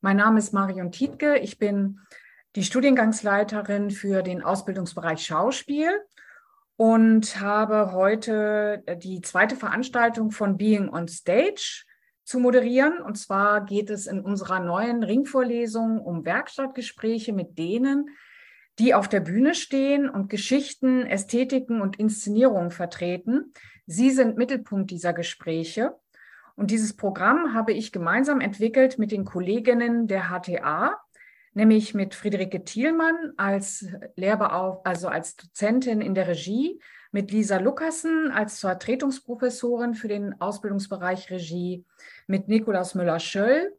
Mein Name ist Marion Tietke. Ich bin die Studiengangsleiterin für den Ausbildungsbereich Schauspiel und habe heute die zweite Veranstaltung von Being on Stage zu moderieren. Und zwar geht es in unserer neuen Ringvorlesung um Werkstattgespräche mit denen, die auf der Bühne stehen und Geschichten, Ästhetiken und Inszenierungen vertreten. Sie sind Mittelpunkt dieser Gespräche. Und dieses Programm habe ich gemeinsam entwickelt mit den Kolleginnen der HTA, nämlich mit Friederike Thielmann als Lehrbeauf also als Dozentin in der Regie, mit Lisa Lukassen als Vertretungsprofessorin für den Ausbildungsbereich Regie, mit Nikolaus Müller-Schöll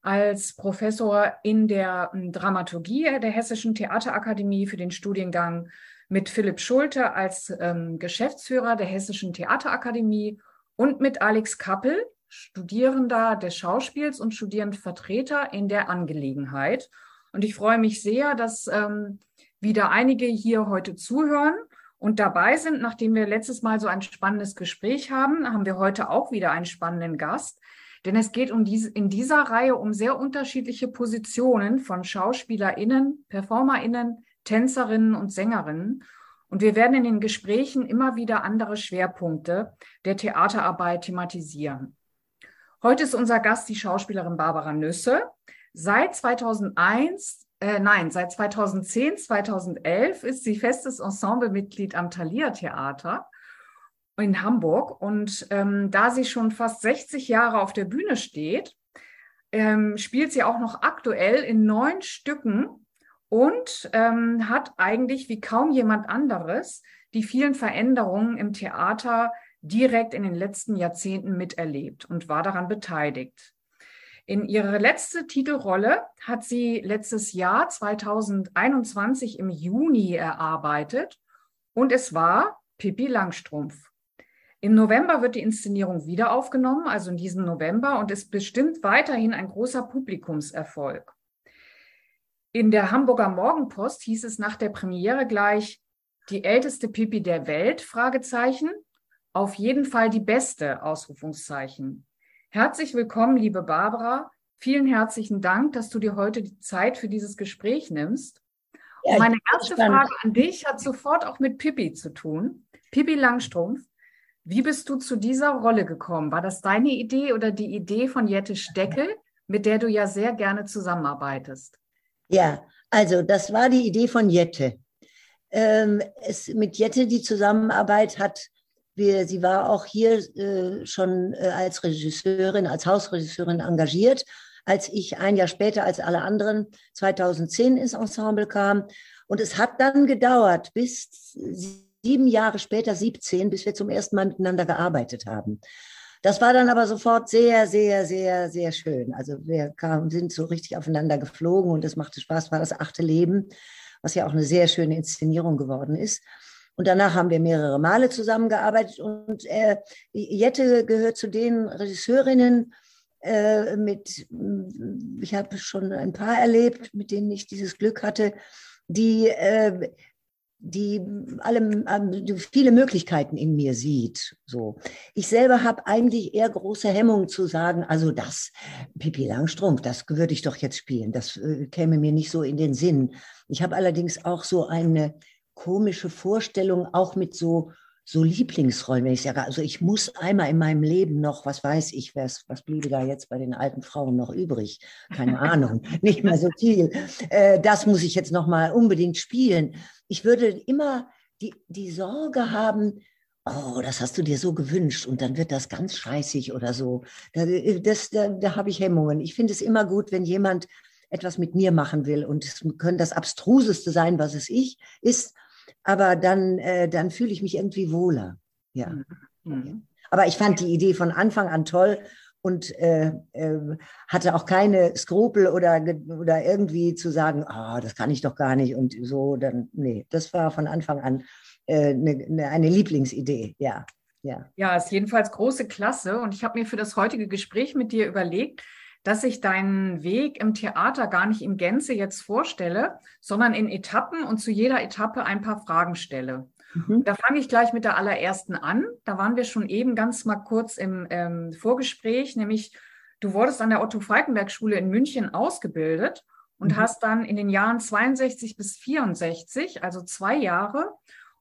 als Professor in der hm, Dramaturgie der Hessischen Theaterakademie für den Studiengang, mit Philipp Schulte als ähm, Geschäftsführer der Hessischen Theaterakademie und mit Alex Kappel, Studierender des Schauspiels und Studierendenvertreter in der Angelegenheit. Und ich freue mich sehr, dass ähm, wieder einige hier heute zuhören und dabei sind. Nachdem wir letztes Mal so ein spannendes Gespräch haben, haben wir heute auch wieder einen spannenden Gast. Denn es geht um diese, in dieser Reihe um sehr unterschiedliche Positionen von SchauspielerInnen, PerformerInnen, Tänzerinnen und Sängerinnen. Und wir werden in den Gesprächen immer wieder andere Schwerpunkte der Theaterarbeit thematisieren. Heute ist unser Gast die Schauspielerin Barbara Nüsse. Seit 2001, äh, nein, seit 2010, 2011 ist sie festes Ensemblemitglied am Thalia Theater in Hamburg. Und ähm, da sie schon fast 60 Jahre auf der Bühne steht, ähm, spielt sie auch noch aktuell in neun Stücken und ähm, hat eigentlich wie kaum jemand anderes die vielen Veränderungen im Theater direkt in den letzten Jahrzehnten miterlebt und war daran beteiligt. In ihre letzte Titelrolle hat sie letztes Jahr 2021 im Juni erarbeitet und es war Pippi Langstrumpf. Im November wird die Inszenierung wieder aufgenommen, also in diesem November, und ist bestimmt weiterhin ein großer Publikumserfolg. In der Hamburger Morgenpost hieß es nach der Premiere gleich, die älteste Pipi der Welt, Fragezeichen, auf jeden Fall die beste, Ausrufungszeichen. Herzlich willkommen, liebe Barbara. Vielen herzlichen Dank, dass du dir heute die Zeit für dieses Gespräch nimmst. Ja, und meine erste Frage an dich hat sofort auch mit Pippi zu tun. Pippi Langstrumpf wie bist du zu dieser Rolle gekommen? War das deine Idee oder die Idee von Jette Steckel, mit der du ja sehr gerne zusammenarbeitest? Ja, also das war die Idee von Jette. Ähm, es, mit Jette die Zusammenarbeit hat, wir, sie war auch hier äh, schon äh, als Regisseurin, als Hausregisseurin engagiert, als ich ein Jahr später als alle anderen 2010 ins Ensemble kam. Und es hat dann gedauert, bis sie sieben Jahre später, 17, bis wir zum ersten Mal miteinander gearbeitet haben. Das war dann aber sofort sehr, sehr, sehr, sehr schön. Also wir kamen, sind so richtig aufeinander geflogen und es machte Spaß, war das achte Leben, was ja auch eine sehr schöne Inszenierung geworden ist. Und danach haben wir mehrere Male zusammengearbeitet und äh, Jette gehört zu den Regisseurinnen, äh, mit, ich habe schon ein paar erlebt, mit denen ich dieses Glück hatte, die äh, die alle, ähm, viele Möglichkeiten in mir sieht. So, ich selber habe eigentlich eher große Hemmungen zu sagen, also das Pipi Langstrumpf, das würde ich doch jetzt spielen. Das äh, käme mir nicht so in den Sinn. Ich habe allerdings auch so eine komische Vorstellung, auch mit so so Lieblingsrollen, wenn ich sage, also ich muss einmal in meinem Leben noch, was weiß ich, was, was bliebe da jetzt bei den alten Frauen noch übrig? Keine Ahnung, nicht mehr so viel. Äh, das muss ich jetzt noch mal unbedingt spielen. Ich würde immer die, die Sorge haben, oh, das hast du dir so gewünscht und dann wird das ganz scheißig oder so. Da, das, da, da habe ich Hemmungen. Ich finde es immer gut, wenn jemand etwas mit mir machen will und es könnte das Abstruseste sein, was es ich ist aber dann, äh, dann fühle ich mich irgendwie wohler. Ja. Mhm. mhm. Aber ich fand die Idee von Anfang an toll und äh, äh, hatte auch keine Skrupel oder, oder irgendwie zu sagen, ah, das kann ich doch gar nicht und so. Dann, nee, das war von Anfang an äh, ne, ne, eine Lieblingsidee, ja. Ja. ja, ist jedenfalls große Klasse. Und ich habe mir für das heutige Gespräch mit dir überlegt, dass ich deinen Weg im Theater gar nicht in Gänze jetzt vorstelle, sondern in Etappen und zu jeder Etappe ein paar Fragen stelle. Mhm. Da fange ich gleich mit der allerersten an. Da waren wir schon eben ganz mal kurz im ähm, Vorgespräch, nämlich du wurdest an der Otto-Falkenberg-Schule in München ausgebildet und mhm. hast dann in den Jahren 62 bis 64, also zwei Jahre,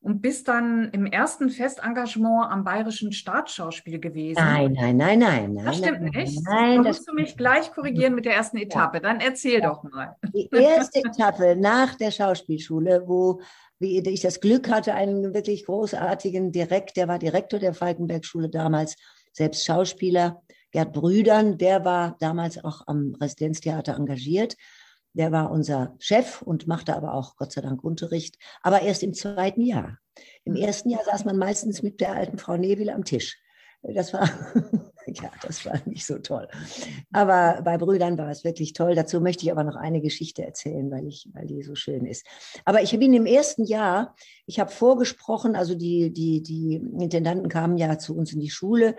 und bist dann im ersten Festengagement am Bayerischen Staatsschauspiel gewesen. Nein, nein, nein, nein. Das stimmt nein, nicht. Nein, da musst du mich gleich korrigieren mit der ersten Etappe. Dann erzähl ja. doch mal. Die erste Etappe nach der Schauspielschule, wo wie ich das Glück hatte, einen wirklich großartigen Direkt, der war Direktor der Falkenberg-Schule damals, selbst Schauspieler, Gerd Brüdern, der war damals auch am Residenztheater engagiert. Der war unser Chef und machte aber auch Gott sei Dank Unterricht, aber erst im zweiten Jahr. Im mhm. ersten Jahr saß man meistens mit der alten Frau Neville am Tisch. Das war, ja, das war nicht so toll. Aber bei Brüdern war es wirklich toll. Dazu möchte ich aber noch eine Geschichte erzählen, weil, ich, weil die so schön ist. Aber ich bin im ersten Jahr, ich habe vorgesprochen, also die, die, die Intendanten kamen ja zu uns in die Schule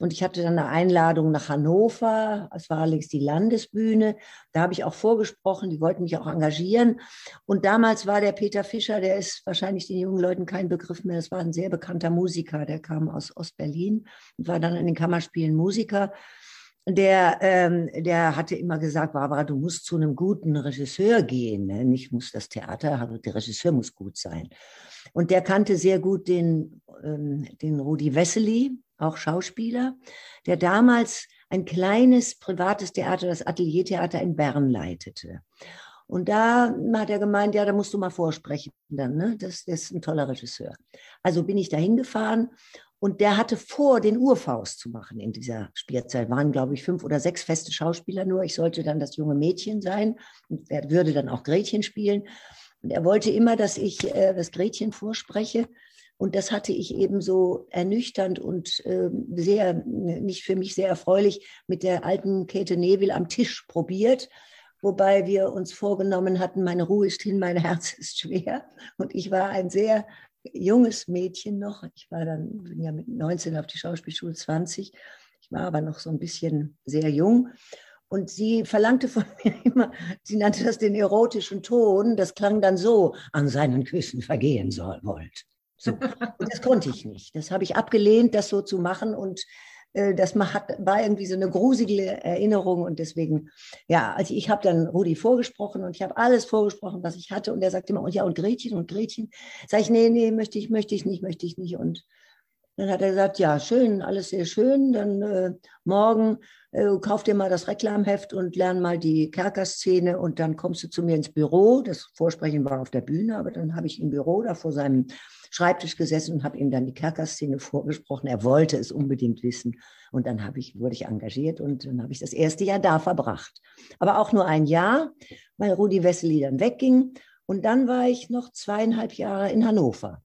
und ich hatte dann eine Einladung nach Hannover. Es war allerdings die Landesbühne. Da habe ich auch vorgesprochen. Die wollten mich auch engagieren. Und damals war der Peter Fischer, der ist wahrscheinlich den jungen Leuten kein Begriff mehr. Das war ein sehr bekannter Musiker. Der kam aus Ostberlin und war dann in den Kammerspielen Musiker. Der, ähm, der hatte immer gesagt, Barbara, du musst zu einem guten Regisseur gehen. Ne? Nicht muss das Theater, der Regisseur muss gut sein. Und der kannte sehr gut den, ähm, den Rudi Wessely, auch Schauspieler, der damals ein kleines privates Theater, das Ateliertheater in Bern leitete. Und da hat er gemeint, ja, da musst du mal vorsprechen dann, ne? Das, das ist ein toller Regisseur. Also bin ich da hingefahren und der hatte vor, den Urfaust zu machen in dieser Spielzeit. Waren, glaube ich, fünf oder sechs feste Schauspieler nur. Ich sollte dann das junge Mädchen sein und würde dann auch Gretchen spielen. Und er wollte immer, dass ich äh, das Gretchen vorspreche. Und das hatte ich eben so ernüchternd und äh, sehr, nicht für mich sehr erfreulich, mit der alten Käthe Nebel am Tisch probiert. Wobei wir uns vorgenommen hatten, meine Ruhe ist hin, mein Herz ist schwer. Und ich war ein sehr junges Mädchen noch. Ich war dann, bin ja mit 19 auf die Schauspielschule 20. Ich war aber noch so ein bisschen sehr jung. Und sie verlangte von mir immer, sie nannte das den erotischen Ton. Das klang dann so, an seinen Küssen vergehen soll, wollt. So. Und das konnte ich nicht. Das habe ich abgelehnt, das so zu machen. Und äh, das hat, war irgendwie so eine gruselige Erinnerung. Und deswegen, ja, also ich habe dann Rudi vorgesprochen und ich habe alles vorgesprochen, was ich hatte. Und er sagte immer, und ja, und Gretchen und Gretchen. Sag ich, nee, nee, möchte ich, möchte ich nicht, möchte ich nicht. Und dann hat er gesagt, ja, schön, alles sehr schön. Dann äh, morgen äh, kauf dir mal das Reklamheft und lern mal die Kerkerszene und dann kommst du zu mir ins Büro. Das Vorsprechen war auf der Bühne, aber dann habe ich im Büro da vor seinem Schreibtisch gesessen und habe ihm dann die Kerkerszene vorgesprochen. Er wollte es unbedingt wissen. Und dann ich, wurde ich engagiert und dann habe ich das erste Jahr da verbracht. Aber auch nur ein Jahr, weil Rudi Wessely dann wegging. Und dann war ich noch zweieinhalb Jahre in Hannover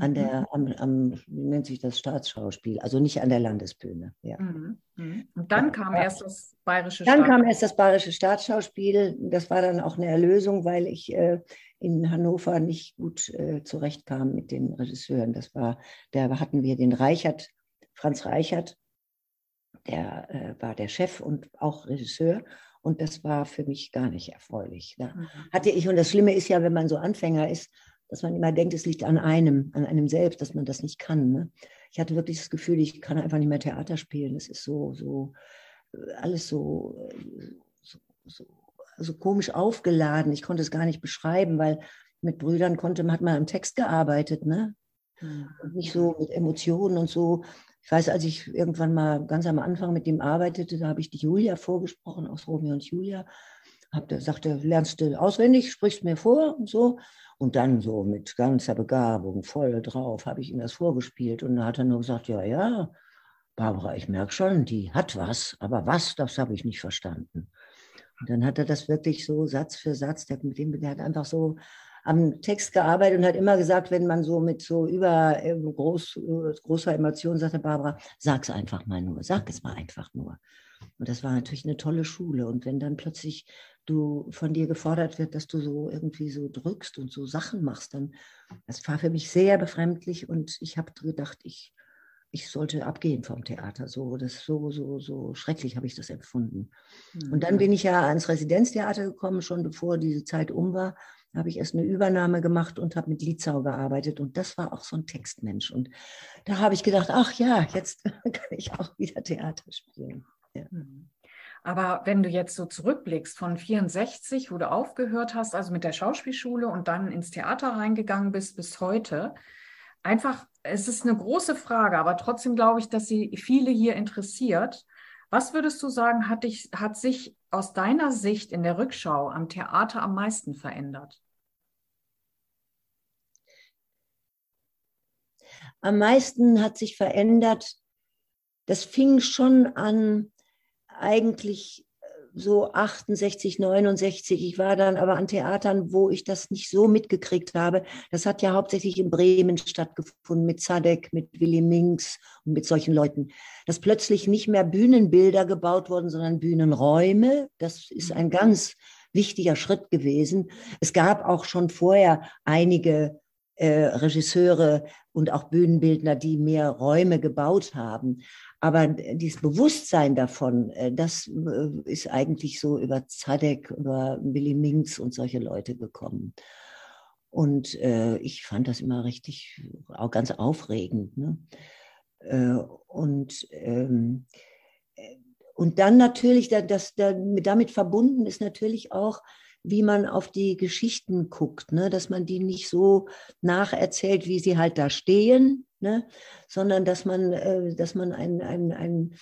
an der, mhm. am, am, wie nennt sich das Staatsschauspiel, also nicht an der Landesbühne. Ja. Mhm. mhm. Und dann ja. kam erst das bayerische Dann kam erst das bayerische Staatsschauspiel. Das war dann auch eine Erlösung, weil ich äh, in Hannover nicht gut äh, zurechtkam mit den Regisseuren. Das war, da hatten wir den Reichert, Franz Reichert, der äh, war der Chef und auch Regisseur. Und das war für mich gar nicht erfreulich. Da hatte ich, und das Schlimme ist ja, wenn man so Anfänger ist, dass man immer denkt, es liegt an einem, an einem selbst, dass man das nicht kann. Ne? Ich hatte wirklich das Gefühl, ich kann einfach nicht mehr Theater spielen. Es ist so, so, äh, alles so, so, so, so komisch aufgeladen. Ich konnte es gar nicht beschreiben, weil mit Brüdern konnte, hat man am Text gearbeitet, ne? Mhm. Und nicht so mit Emotionen und so. Ich weiß, als ich irgendwann mal ganz am Anfang mit dem arbeitete, da habe ich die Julia vorgesprochen aus Romeo und Julia. Hab, der lernst du auswendig, sprichst mir vor und so. Und dann so mit ganzer Begabung, voll drauf, habe ich ihm das vorgespielt. Und dann hat er nur gesagt, ja, ja, Barbara, ich merke schon, die hat was, aber was, das habe ich nicht verstanden. Und dann hat er das wirklich so Satz für Satz, der, mit dem, der hat einfach so am Text gearbeitet und hat immer gesagt, wenn man so mit so über äh, groß, äh, großer Emotion sagte, Barbara, sag es einfach mal nur, sag es mal einfach nur. Und das war natürlich eine tolle Schule. Und wenn dann plötzlich du von dir gefordert wird, dass du so irgendwie so drückst und so Sachen machst, dann das war für mich sehr befremdlich und ich habe gedacht, ich, ich sollte abgehen vom Theater. So, das so, so, so schrecklich habe ich das empfunden. Mhm. Und dann bin ich ja ans Residenztheater gekommen, schon bevor diese Zeit um war. Da habe ich erst eine Übernahme gemacht und habe mit Lietzau gearbeitet. Und das war auch so ein Textmensch. Und da habe ich gedacht, ach ja, jetzt kann ich auch wieder Theater spielen. Ja. Mhm. Aber wenn du jetzt so zurückblickst von 64, wo du aufgehört hast, also mit der Schauspielschule und dann ins Theater reingegangen bist bis heute, einfach, es ist eine große Frage, aber trotzdem glaube ich, dass sie viele hier interessiert. Was würdest du sagen, hat, dich, hat sich aus deiner Sicht in der Rückschau am Theater am meisten verändert? Am meisten hat sich verändert, das fing schon an, eigentlich äh, so 68, 69. Ich war dann aber an Theatern, wo ich das nicht so mitgekriegt habe. Das hat ja hauptsächlich in Bremen stattgefunden mit Zadek, mit Willy Minks und mit solchen Leuten. Dass plötzlich nicht mehr Bühnenbilder gebaut wurden, sondern Bühnenräume. Das ist ein ganz wichtiger Schritt gewesen. Es gab auch schon vorher einige äh, Regisseure und auch Bühnenbildner, die mehr Räume gebaut haben. Aber dieses Bewusstsein davon, äh, das äh, ist eigentlich so über Zadek, über Willy Minks und solche Leute gekommen. Und äh, ich fand das immer richtig, auch ganz aufregend. Ne? Und, ähm, und dann natürlich, das, damit verbunden ist natürlich auch, wie man auf die Geschichten guckt, ne? dass man die nicht so nacherzählt, wie sie halt da stehen, ne? sondern dass man, äh, dass man ein, ein, ein,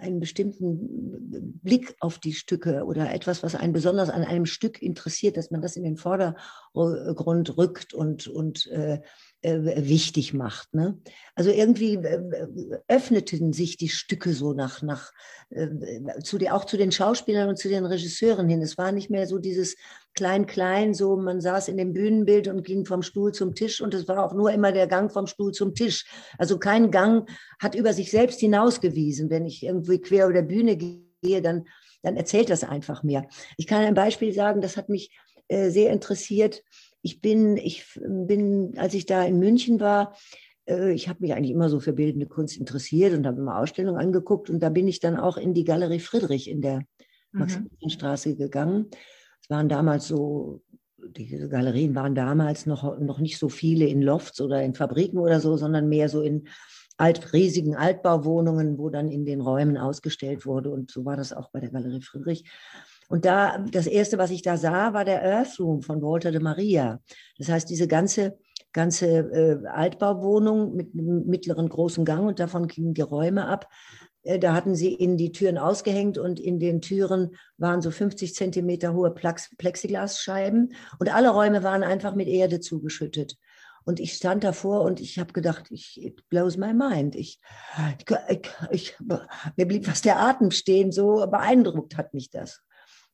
einen bestimmten Blick auf die Stücke oder etwas, was einen besonders an einem Stück interessiert, dass man das in den Vordergrund rückt und, und äh, wichtig macht. Ne? Also irgendwie äh, öffneten sich die Stücke so nach, nach äh, zu die, auch zu den Schauspielern und zu den Regisseuren hin. Es war nicht mehr so dieses Klein-Klein, so man saß in dem Bühnenbild und ging vom Stuhl zum Tisch und es war auch nur immer der Gang vom Stuhl zum Tisch. Also kein Gang hat über sich selbst hinausgewiesen. Wenn ich irgendwie quer über der Bühne gehe, dann, dann erzählt das einfach mehr. Ich kann ein Beispiel sagen, das hat mich äh, sehr interessiert ich bin, ich bin, als ich da in München war, äh, ich habe mich eigentlich immer so für bildende Kunst interessiert und habe immer Ausstellungen angeguckt und da bin ich dann auch in die Galerie Friedrich in der mhm. Maximilianstraße gegangen. Es waren damals so, diese Galerien waren damals noch, noch nicht so viele in Lofts oder in Fabriken oder so, sondern mehr so in alt, riesigen Altbauwohnungen, wo dann in den Räumen ausgestellt wurde. Und so war das auch bei der Galerie Friedrich. Und da, das erste, was ich da sah, war der Earth Room von Walter de Maria. Das heißt, diese ganze, ganze äh, Altbauwohnung mit einem mittleren großen Gang und davon gingen die Räume ab. Äh, da hatten sie in die Türen ausgehängt und in den Türen waren so 50 Zentimeter hohe Plexiglasscheiben und alle Räume waren einfach mit Erde zugeschüttet. Und ich stand davor und ich habe gedacht, ich, it blows my mind. Ich, ich, ich, mir blieb fast der Atem stehen, so beeindruckt hat mich das.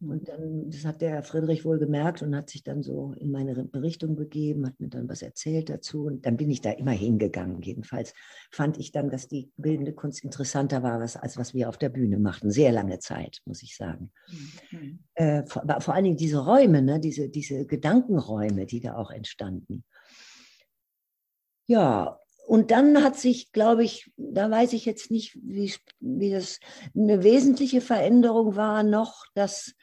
Und dann, das hat der Friedrich wohl gemerkt und hat sich dann so in meine Berichtung begeben, hat mir dann was erzählt dazu. Und dann bin ich da immer hingegangen. Jedenfalls fand ich dann, dass die bildende Kunst interessanter war, was, als was wir auf der Bühne machten. Sehr lange Zeit, muss ich sagen. Mhm. Äh, vor, vor, allen Dingen diese Räume, ne, diese, diese Gedankenräume, die da auch entstanden. Ja, und dann hat sich, glaube ich, da weiß ich jetzt nicht, wie, wie das eine wesentliche Veränderung war noch, dass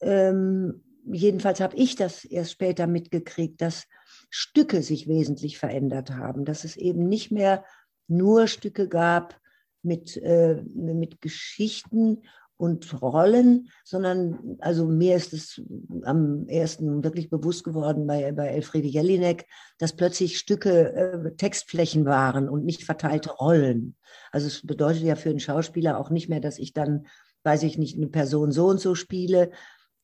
ähm, jedenfalls habe ich das erst später mitgekriegt, dass Stücke sich wesentlich verändert haben, dass es eben nicht mehr nur Stücke gab mit, äh, mit Geschichten und Rollen, sondern also mir ist es am ersten wirklich bewusst geworden bei, bei Elfriede Jelinek, dass plötzlich Stücke äh, Textflächen waren und nicht verteilte Rollen. Also es bedeutet ja für einen Schauspieler auch nicht mehr, dass ich dann, weiß ich nicht, eine Person so und so spiele,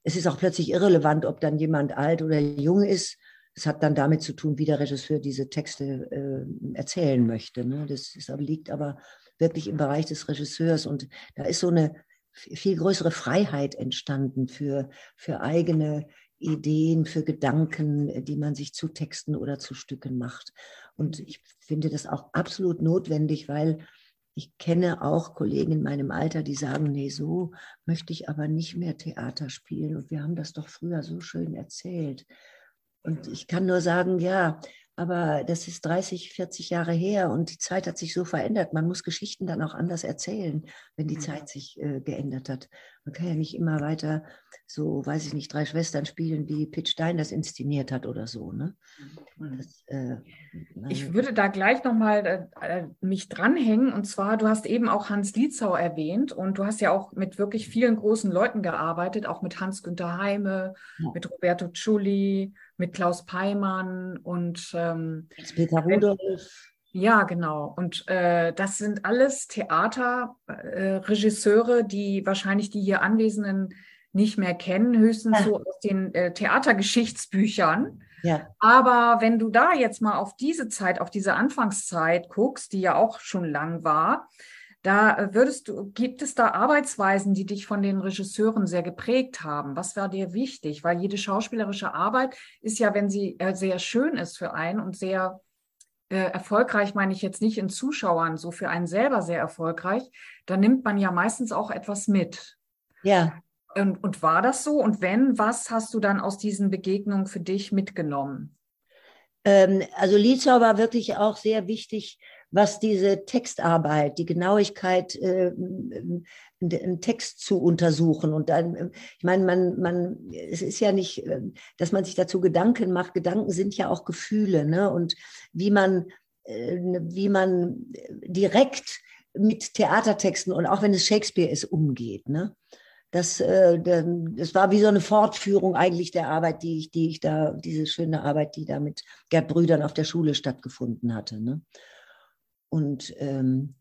es ist auch plötzlich irrelevant, ob dann jemand alt oder jung ist. Es hat dann damit zu tun, wie der Regisseur diese Texte äh, erzählen möchte. Ne? Das ist, liegt aber wirklich im Bereich des Regisseurs. Und da ist so eine viel größere Freiheit entstanden für, für eigene Ideen, für Gedanken, die man sich zu Texten oder zu Stücken macht. Und ich finde das auch absolut notwendig, weil ich kenne auch Kollegen in meinem Alter, die sagen, nee, so möchte ich aber nicht mehr Theater spielen. Und wir haben das doch früher so schön erzählt. Und ich kann nur sagen, ja, aber das ist 30, 40 Jahre her und die Zeit hat sich so verändert. Man muss Geschichten dann auch anders erzählen, wenn die Zeit sich äh, geändert hat. Man kann ja nicht immer weiter so, weiß ich nicht, drei Schwestern spielen, wie Pitt Stein das inszeniert hat oder so. Ne? Mhm. Das, äh, ich würde da gleich nochmal äh, äh, mich dranhängen. Und zwar, du hast eben auch Hans Lietzau erwähnt und du hast ja auch mit wirklich vielen großen Leuten gearbeitet, auch mit Hans-Günther Heime, ja. mit Roberto Ciulli, mit Klaus Peimann und ähm, Peter Rudolph. Ja, genau. Und äh, das sind alles Theaterregisseure, äh, die wahrscheinlich die hier Anwesenden nicht mehr kennen, höchstens ja. so aus den äh, Theatergeschichtsbüchern. Ja. Aber wenn du da jetzt mal auf diese Zeit, auf diese Anfangszeit guckst, die ja auch schon lang war, da äh, würdest du, gibt es da Arbeitsweisen, die dich von den Regisseuren sehr geprägt haben? Was war dir wichtig? Weil jede schauspielerische Arbeit ist ja, wenn sie äh, sehr schön ist für einen und sehr äh, erfolgreich meine ich jetzt nicht in Zuschauern, so für einen selber sehr erfolgreich, da nimmt man ja meistens auch etwas mit. Ja. Und, und war das so? Und wenn, was hast du dann aus diesen Begegnungen für dich mitgenommen? Ähm, also Lietzau war wirklich auch sehr wichtig, was diese Textarbeit, die Genauigkeit, einen Text zu untersuchen. Und dann, ich meine, man, man, es ist ja nicht, äh, dass man sich dazu Gedanken macht. Gedanken sind ja auch Gefühle, ne? Und wie man, äh, wie man direkt mit Theatertexten und auch wenn es Shakespeare ist, umgeht, ne? Das, äh, das war wie so eine Fortführung eigentlich der Arbeit, die ich, die ich da, diese schöne Arbeit, die da mit Gerd Brüdern auf der Schule stattgefunden hatte. Ne? Und ähm,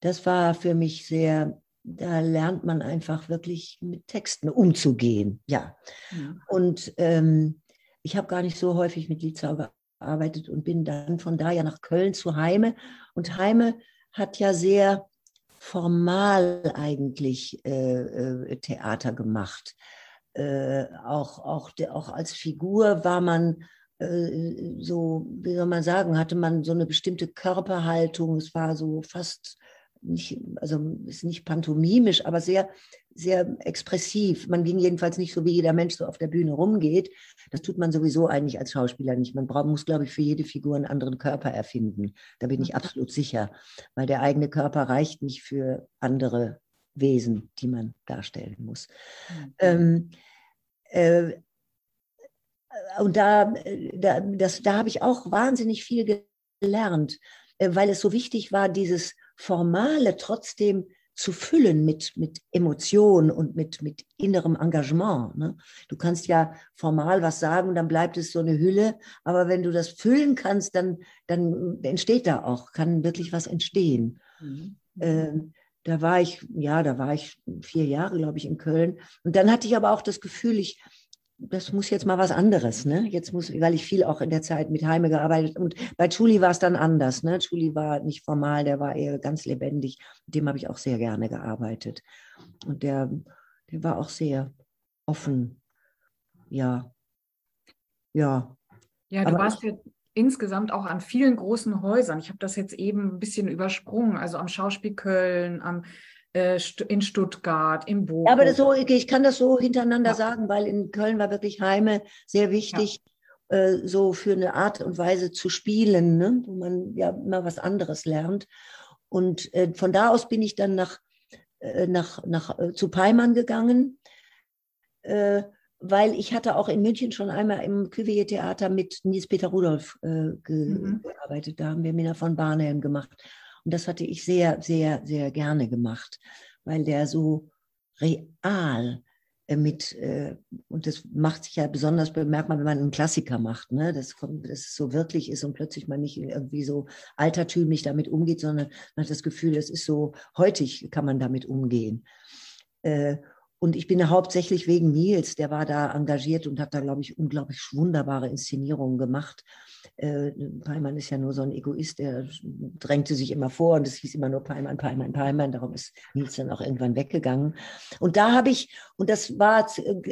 das war für mich sehr, da lernt man einfach wirklich mit Texten umzugehen. Ja. ja. Und ähm, ich habe gar nicht so häufig mit Lietzau gearbeitet und bin dann von da ja nach Köln zu Heime. Und Heime hat ja sehr formal eigentlich äh, äh, Theater gemacht. Äh, auch, auch, auch als Figur war man so, wie soll man sagen, hatte man so eine bestimmte Körperhaltung. Es war so fast nicht, also ist nicht pantomimisch, aber sehr, sehr expressiv. Man ging jedenfalls nicht so, wie jeder Mensch so auf der Bühne rumgeht. Das tut man sowieso eigentlich als Schauspieler nicht. Man braucht, muss, glaube ich, für jede Figur einen anderen Körper erfinden. Da bin ich mhm. absolut sicher, weil der eigene Körper reicht nicht für andere Wesen, die man darstellen muss. Mhm. Ähm, äh, und da, da, da habe ich auch wahnsinnig viel gelernt, äh, weil es so wichtig war, dieses Formale trotzdem zu füllen mit, mit Emotion und mit, mit innerem Engagement. Ne? Du kannst ja formal was sagen, dann bleibt es so eine Hülle, aber wenn du das füllen kannst, dann, dann entsteht da auch, kann wirklich was entstehen. Mhm. Ähm, da war ich, ja, da war ich vier Jahre, glaube ich, in Köln. Und dann hatte ich aber auch das Gefühl, ich, das muss jetzt mal was anderes, ne? Jetzt muss, weil ich viel auch in der Zeit mit Heime gearbeitet und bei Julie war es dann anders, ne? Julie war nicht formal, der war eher ganz lebendig. Mit dem habe ich auch sehr gerne gearbeitet. Und der, der war auch sehr offen. Ja. Ja. Ja, du Aber warst ja insgesamt auch an vielen großen Häusern. Ich habe das jetzt eben ein bisschen übersprungen, also am Schauspiel Köln, am in Stuttgart, im Bochum. Ja, aber das so, ich kann das so hintereinander ja. sagen, weil in Köln war wirklich Heime sehr wichtig, ja. äh, so für eine Art und Weise zu spielen, ne? wo man ja immer was anderes lernt. Und äh, von da aus bin ich dann nach, äh, nach, nach, äh, zu Peimann gegangen, äh, weil ich hatte auch in München schon einmal im Cuvier Theater mit Nils Peter Rudolph mhm. gearbeitet. Da haben wir Mina von Barnhelm gemacht. Und das hatte ich sehr, sehr, sehr gerne gemacht, weil der so real äh, mit, äh, und das macht sich ja besonders bemerkbar, wenn man einen Klassiker macht, ne? dass, dass es so wirklich ist und plötzlich man nicht irgendwie so altertümlich damit umgeht, sondern man hat das Gefühl, es ist so, heutig kann man damit umgehen. Äh, und ich bin hauptsächlich wegen Nils, der war da engagiert und hat da, glaube ich, unglaublich wunderbare Inszenierungen gemacht. Äh, Peimann ist ja nur so ein Egoist, der drängte sich immer vor und es hieß immer nur Peimann, Peimann, Peimann. Darum ist Nils dann auch irgendwann weggegangen. Und da habe ich, und das war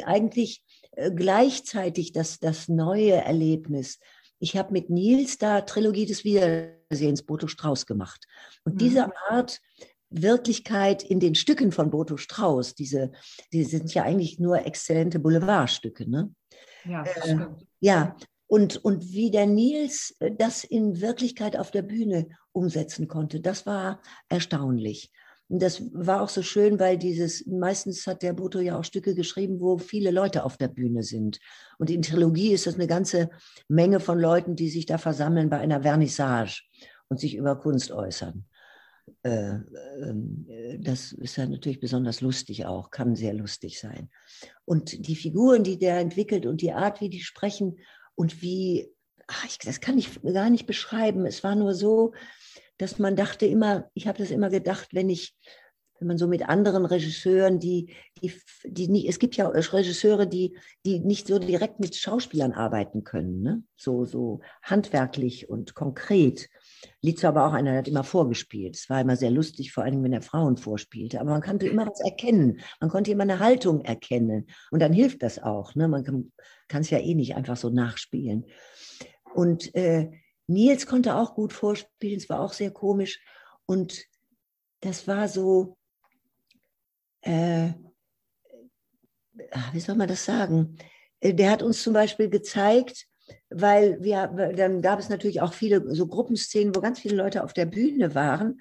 eigentlich äh, gleichzeitig das, das neue Erlebnis. Ich habe mit Nils da Trilogie des Wiedersehens Boto Strauß gemacht. Und mhm. diese Art Wirklichkeit in den Stücken von Boto Strauß, diese, die sind ja eigentlich nur exzellente Boulevardstücke. Ne? Ja, äh, ja, und, und wie der Nils das in Wirklichkeit auf der Bühne umsetzen konnte, das war erstaunlich. das war auch so schön, weil dieses, meistens hat der Boto ja auch Stücke geschrieben, wo viele Leute auf der Bühne sind. Und in Trilogie ist das eine ganze Menge von Leuten, die sich da versammeln bei einer Vernissage und sich über Kunst äußern. Äh, ähm, das ist ja natürlich besonders lustig auch, kann sehr lustig sein. Und die Figuren, die der entwickelt und die Art, wie die sprechen und wie, ach, ich, das kann ich gar nicht beschreiben. Es war nur so, dass man dachte immer, ich habe das immer gedacht, wenn ich, wenn man so mit anderen Regisseuren, die, die, die nicht, es gibt ja Regisseure, die, die nicht so direkt mit Schauspielern arbeiten können, ne? so, so handwerklich und konkret. War aber auch einer, der hat immer vorgespielt. Es war immer sehr lustig, vor allem wenn er Frauen vorspielte. Aber man konnte immer was erkennen. Man konnte immer eine Haltung erkennen. Und dann hilft das auch. Ne? Man kann es ja eh nicht einfach so nachspielen. Und äh, Nils konnte auch gut vorspielen, es war auch sehr komisch. Und das war so, äh, wie soll man das sagen? Äh, der hat uns zum Beispiel gezeigt, weil wir, dann gab es natürlich auch viele so Gruppenszenen, wo ganz viele Leute auf der Bühne waren.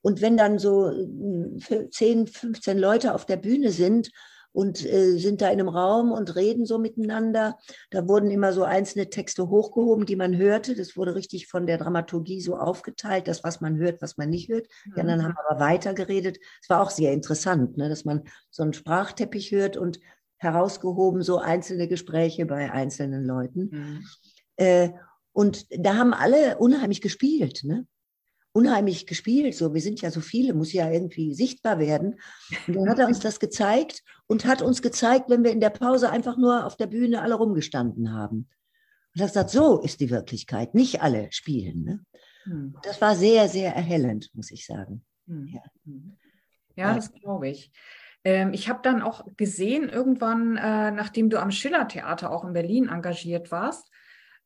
Und wenn dann so 10, hm, 15 Leute auf der Bühne sind und äh, sind da in einem Raum und reden so miteinander. Da wurden immer so einzelne Texte hochgehoben, die man hörte. Das wurde richtig von der Dramaturgie so aufgeteilt, das, was man hört, was man nicht hört. Die anderen mhm. haben aber weiter geredet. Es war auch sehr interessant, ne, dass man so einen Sprachteppich hört und herausgehoben so einzelne Gespräche bei einzelnen Leuten. Mhm. Äh, und da haben alle unheimlich gespielt. Ne? unheimlich gespielt. So, wir sind ja so viele, muss ja irgendwie sichtbar werden. Und dann hat er uns das gezeigt und hat uns gezeigt, wenn wir in der Pause einfach nur auf der Bühne alle rumgestanden haben. Und er hat gesagt, so ist die Wirklichkeit, nicht alle spielen. Ne? Hm. Das war sehr, sehr erhellend, muss ich sagen. Hm. Ja. Hm. ja, das glaube ich. Ähm, ich habe dann auch gesehen, irgendwann, äh, nachdem du am Schiller-Theater auch in Berlin engagiert warst,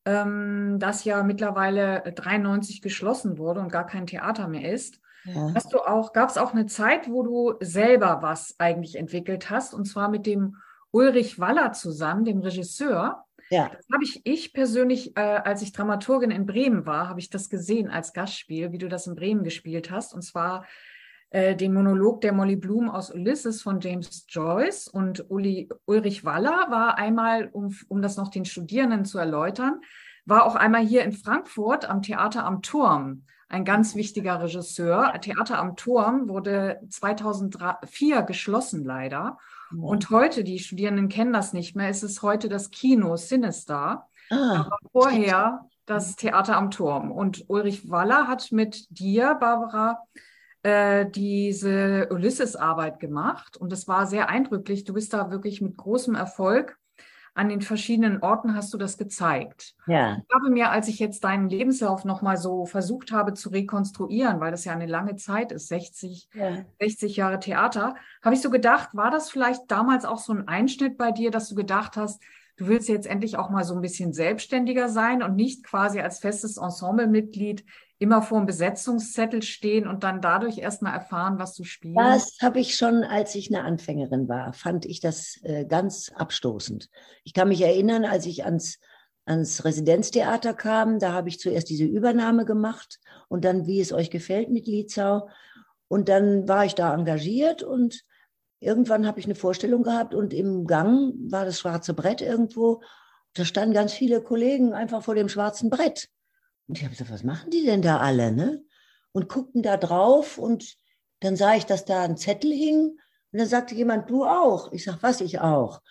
ähm, das ja mittlerweile 93 geschlossen wurde und gar kein Theater mehr ist. Ja. Hast du auch, gab es auch eine Zeit, wo du selber was eigentlich entwickelt hast, und zwar mit dem Ulrich Waller zusammen, dem Regisseur. Ja. Das habe ich, ich persönlich, äh, als ich Dramaturgin in Bremen war, habe ich das gesehen als Gastspiel, wie du das in Bremen gespielt hast. Und zwar äh, den Monolog der Molly Bloom aus Ulysses von James Joyce. Und Uli, Ulrich Waller war einmal, um, um das noch den Studierenden zu erläutern, war auch einmal hier in Frankfurt am Theater am Turm. Ein ganz wichtiger Regisseur. Theater am Turm wurde 2004 geschlossen, leider. Und heute, die Studierenden kennen das nicht mehr, ist es heute das Kino Sinister. Ah, aber vorher das Theater am Turm. Und Ulrich Waller hat mit dir, Barbara, äh, diese Ulysses-Arbeit gemacht und das war sehr eindrücklich. Du bist da wirklich mit großem Erfolg an den verschiedenen Orten hast du das gezeigt. Ja. Ich habe mir, als ich jetzt deinen Lebenslauf nochmal so versucht habe zu rekonstruieren, weil das ja eine lange Zeit ist, 60, ja. 60 Jahre Theater, habe ich so gedacht, war das vielleicht damals auch so ein Einschnitt bei dir, dass du gedacht hast, du willst jetzt endlich auch mal so ein bisschen selbstständiger sein und nicht quasi als festes Ensemblemitglied immer vor dem Besetzungszettel stehen und dann dadurch erstmal erfahren, was du spielst? Das habe ich schon, als ich eine Anfängerin war, fand ich das äh, ganz abstoßend. Ich kann mich erinnern, als ich ans, ans Residenztheater kam, da habe ich zuerst diese Übernahme gemacht und dann, wie es euch gefällt mit Lietzau. Und dann war ich da engagiert und irgendwann habe ich eine Vorstellung gehabt und im Gang war das schwarze Brett irgendwo. Da standen ganz viele Kollegen einfach vor dem schwarzen Brett. Und ich habe gesagt, was machen die denn da alle? Ne? Und guckten da drauf und dann sah ich, dass da ein Zettel hing. Und dann sagte jemand, du auch. Ich sage, was, ich auch.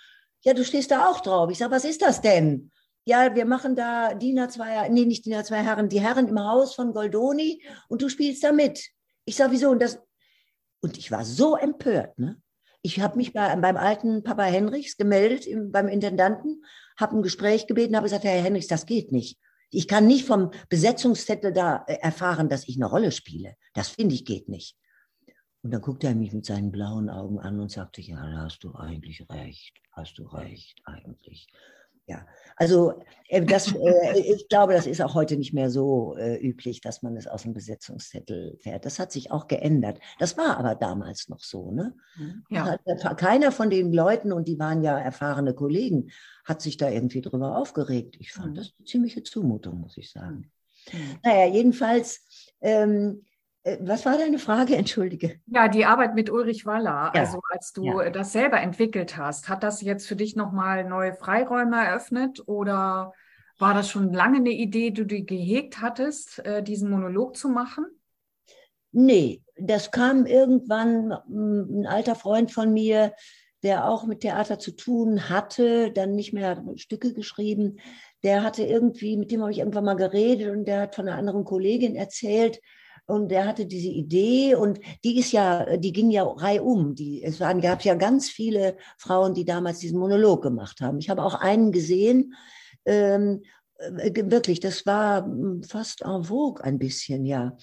Ja, du stehst da auch drauf. Ich sage, was ist das denn? Ja, wir machen da Diener zwei, nee, nicht Diener zwei Herren, die Herren im Haus von Goldoni und du spielst da mit. Ich sage, wieso? Und, das, und ich war so empört. Ne? Ich habe mich bei, beim alten Papa Henrichs gemeldet, im, beim Intendanten, habe ein Gespräch gebeten, habe gesagt, Herr Henrichs, das geht nicht. Ich kann nicht vom Besetzungszettel da äh, erfahren, dass ich eine Rolle spiele. Das finde ich geht nicht. Und dann guckte er mich mit seinen blauen Augen an und sagte, ja, da hast du eigentlich recht, hast du recht eigentlich. Ja, also äh, das, äh, ich glaube, das ist auch heute nicht mehr so äh, üblich, dass man es aus dem Besetzungszettel fährt. Das hat sich auch geändert. Das war aber damals noch so. Ne? Mhm. Ja. keiner von den Leuten, und die waren ja erfahrene Kollegen, hat sich da irgendwie drüber aufgeregt. Ich fand mhm. das eine ziemliche Zumutung, muss ich sagen. Mhm. Naja, jedenfalls ähm, Äh, was war deine Frage? Entschuldige. Ja, die Arbeit mit Ulrich Waller. Ja. Also als du ja. das selber entwickelt hast, hat das jetzt für dich nochmal neue Freiräume eröffnet oder war das schon lange eine Idee, die du gehegt hattest, äh, diesen Monolog zu machen? Nee, das kam irgendwann, ein alter Freund von mir, der auch mit Theater zu tun hatte, dann nicht mehr Stücke geschrieben, der hatte irgendwie, mit dem habe ich irgendwann mal geredet und der hat von einer anderen Kollegin erzählt, und der hatte diese Idee und die ist ja, die ging ja reihum. Die, es waren, gab ja ganz viele Frauen, die damals diesen Monolog gemacht haben. Ich habe auch einen gesehen, ähm, äh, wirklich, das war hm, fast en vogue ein bisschen, ja.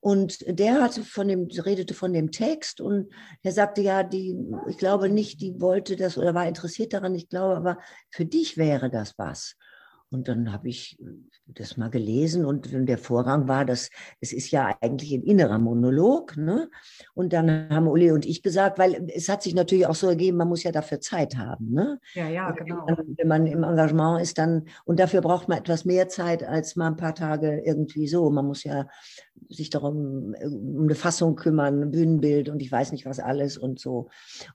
Und der hatte von dem, redete von dem Text und er sagte, ja, die, ich glaube nicht, die wollte das oder war interessiert daran, ich glaube, aber für dich wäre das was. Und dann habe ich äh, das mal gelesen und der Vorrang war, dass es ist ja eigentlich ein innerer Monolog. Ne? Und dann haben Uli und ich gesagt, weil es hat sich natürlich auch so ergeben, man muss ja dafür Zeit haben. Ne? Ja, ja, genau. Wenn man, wenn man im Engagement ist, dann, und dafür braucht man etwas mehr Zeit als mal ein paar Tage irgendwie so. Man muss ja sich darum äh, um eine Fassung kümmern, Bühnenbild und ich weiß nicht was alles und so.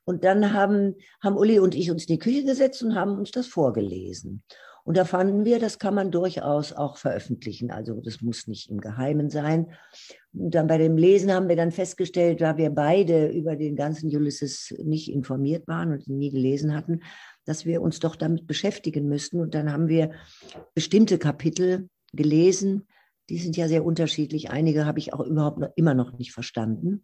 Und dann haben, haben Uli und ich uns in die Küche gesetzt und haben uns das vorgelesen. Und da fanden wir, das kann man durchaus auch veröffentlichen. Also das muss nicht im Geheimen sein. Und dann bei dem Lesen haben wir dann festgestellt, da wir beide über den ganzen Ulysses nicht informiert waren und ihn nie gelesen hatten, dass wir uns doch damit beschäftigen müssten. Und dann haben wir bestimmte Kapitel gelesen. Die sind ja sehr unterschiedlich. Einige habe ich auch überhaupt noch, immer noch nicht verstanden.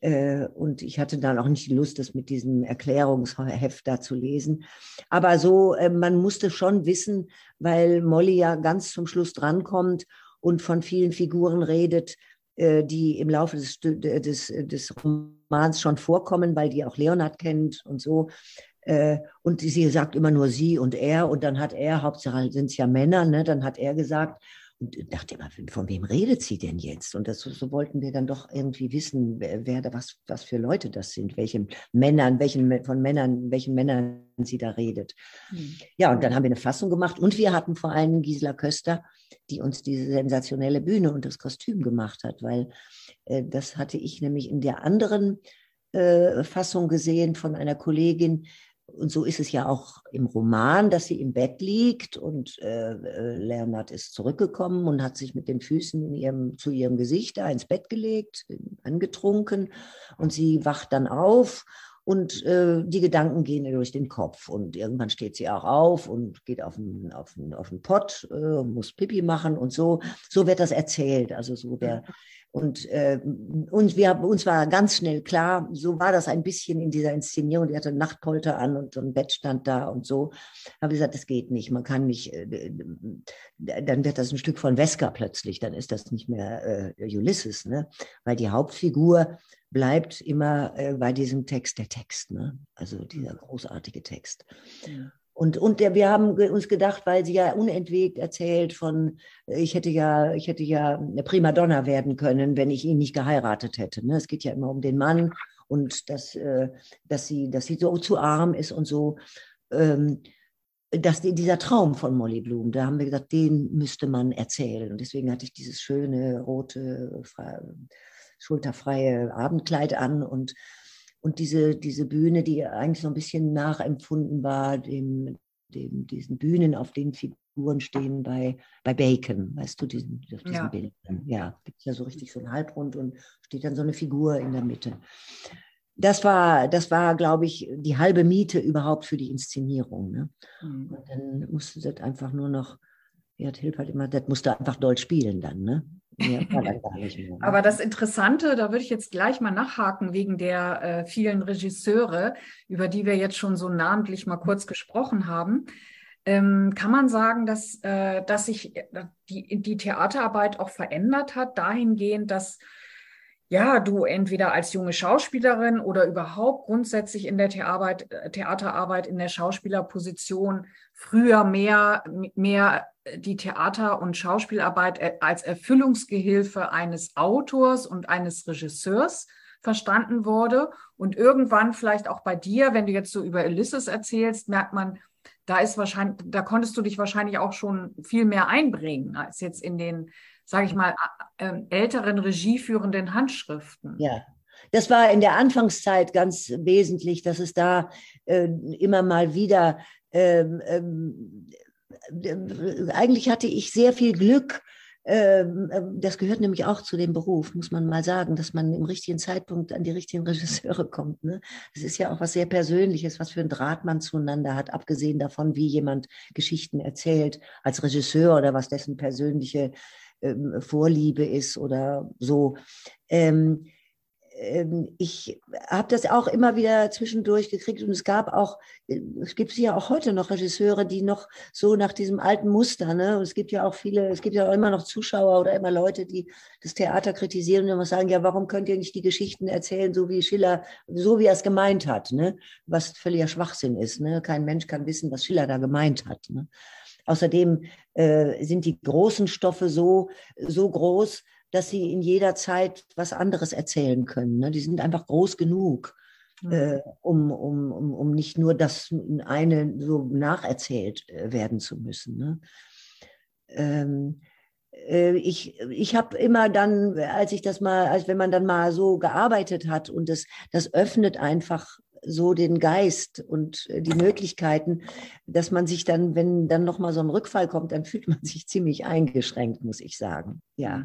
Äh, und ich hatte dann auch nicht die Lust, das mit diesem Erklärungsheft da zu lesen. Aber so, äh, man musste schon wissen, weil Molly ja ganz zum Schluss drankommt und von vielen Figuren redet, äh, die im Laufe des, des, des Romans schon vorkommen, weil die auch Leonard kennt und so. Und sie sagt immer nur sie und er und dann hat er, Hauptsache sind es ja Männer, ne, dann hat er gesagt, und dachte immer, von wem redet sie denn jetzt? Und das, so wollten wir dann doch irgendwie wissen, wer, wer da was, was für Leute das sind, welchen Männern, welchen von Männern, welchen Männern sie da redet. Mhm. Ja, und dann haben wir eine Fassung gemacht und wir hatten vor allem Gisela Köster, die uns diese sensationelle Bühne und das Kostüm gemacht hat, weil äh, das hatte ich nämlich in der anderen äh, Fassung gesehen von einer Kollegin, und so ist es ja auch im Roman, dass sie im Bett liegt und äh, äh, Leonard ist zurückgekommen und hat sich mit den Füßen ihrem, zu ihrem Gesicht da ins Bett gelegt, angetrunken und sie wacht dann auf und äh, die Gedanken gehen ihr durch den Kopf und irgendwann steht sie auch auf und geht auf den, auf den, auf den Pott, äh, muss Pipi machen und so. So wird das erzählt. Also so der, und äh, uns, wir, uns war ganz schnell klar, so war das ein bisschen in dieser Inszenierung. Die hatte Nachtpolter an und so ein Bett stand da und so. Habe gesagt, das geht nicht. Man kann nicht, äh, dann wird das ein Stück von Vesca plötzlich. Dann ist das nicht mehr äh, Ulysses, ne? Weil die Hauptfigur bleibt immer äh, bei diesem Text der Text, ne? Also dieser großartige Text. Ja. Und, und der, wir haben uns gedacht, weil sie ja unentwegt erzählt von, ich hätte ja, ich hätte ja eine Primadonna werden können, wenn ich ihn nicht geheiratet hätte. Ne? Es geht ja immer um den Mann und dass, äh, dass, sie, dass sie so zu arm ist und so. Ähm, dass die, dieser Traum von Molly Bloom, da haben wir gesagt, den müsste man erzählen. Und deswegen hatte ich dieses schöne, rote, schulterfreie Abendkleid an und und diese, diese Bühne, die eigentlich so ein bisschen nachempfunden war, dem, dem, diesen Bühnen, auf denen Figuren stehen bei, bei Bacon, weißt du, diesen, auf diesen ja. Bildern. Ja, gibt es ja so richtig so ein Halbrund und steht dann so eine Figur in der Mitte. Das war, das war, glaube ich, die halbe Miete überhaupt für die Inszenierung. Ne? Mhm. Und dann musste das einfach nur noch, wie hat Hilf halt immer, das musste einfach doll spielen dann, ne? Ja, ne? Aber das Interessante, da würde ich jetzt gleich mal nachhaken wegen der äh, vielen Regisseure, über die wir jetzt schon so namentlich mal kurz gesprochen haben. Ähm, kann man sagen, dass, äh, dass sich äh, die, die Theaterarbeit auch verändert hat, dahingehend, dass ja, du entweder als junge Schauspielerin oder überhaupt grundsätzlich in der Theaterarbeit, äh, Theaterarbeit in der Schauspielerposition früher mehr, mehr die Theater- und Schauspielarbeit äh, als Erfüllungsgehilfe eines Autors und eines Regisseurs verstanden wurde. Und irgendwann vielleicht auch bei dir, wenn du jetzt so über Ulysses erzählst, merkt man, da ist wahrscheinlich, da konntest du dich wahrscheinlich auch schon viel mehr einbringen als jetzt in den sage ich mal, äh, älteren regieführenden Handschriften. Ja, das war in der Anfangszeit ganz wesentlich, dass es da äh, immer mal wieder, ähm, ähm, äh, eigentlich hatte ich sehr viel Glück, ähm, ähm, das gehört nämlich auch zu dem Beruf, muss man mal sagen, dass man im richtigen Zeitpunkt an die richtigen Regisseure kommt. Ne? Das ist ja auch was sehr Persönliches, was für ein Draht man zueinander hat, abgesehen davon, wie jemand Geschichten erzählt als Regisseur oder was dessen persönliche ähm, Vorliebe ist oder so. Ähm, ich habe das auch immer wieder zwischendurch gekriegt und es gab auch, äh, es gibt ja auch heute noch Regisseure, die noch so nach diesem alten Muster, ne? Und es gibt ja auch viele, es gibt ja auch immer noch Zuschauer oder immer Leute, die das Theater kritisieren und immer sagen, ja, warum könnt ihr nicht die Geschichten erzählen, so wie Schiller, so wie er es gemeint hat, ne? Was völliger Schwachsinn ist, ne? Kein Mensch kann wissen, was Schiller da gemeint hat. Ne? Außerdem äh, sind die großen Stoffe so, so groß, dass sie in jeder Zeit was anderes erzählen können. Ne? Die sind einfach groß genug, mhm. äh, um, um, um, um nicht nur das eine so nacherzählt äh, werden zu müssen. Ne? Ähm, äh, ich, ich habe immer dann, als ich das mal, als wenn man dann mal so gearbeitet hat und das, das öffnet einfach so den Geist und äh, die Möglichkeiten, dass man sich dann, wenn dann nochmal so ein Rückfall kommt, dann fühlt man sich ziemlich eingeschränkt, muss ich sagen. Ja.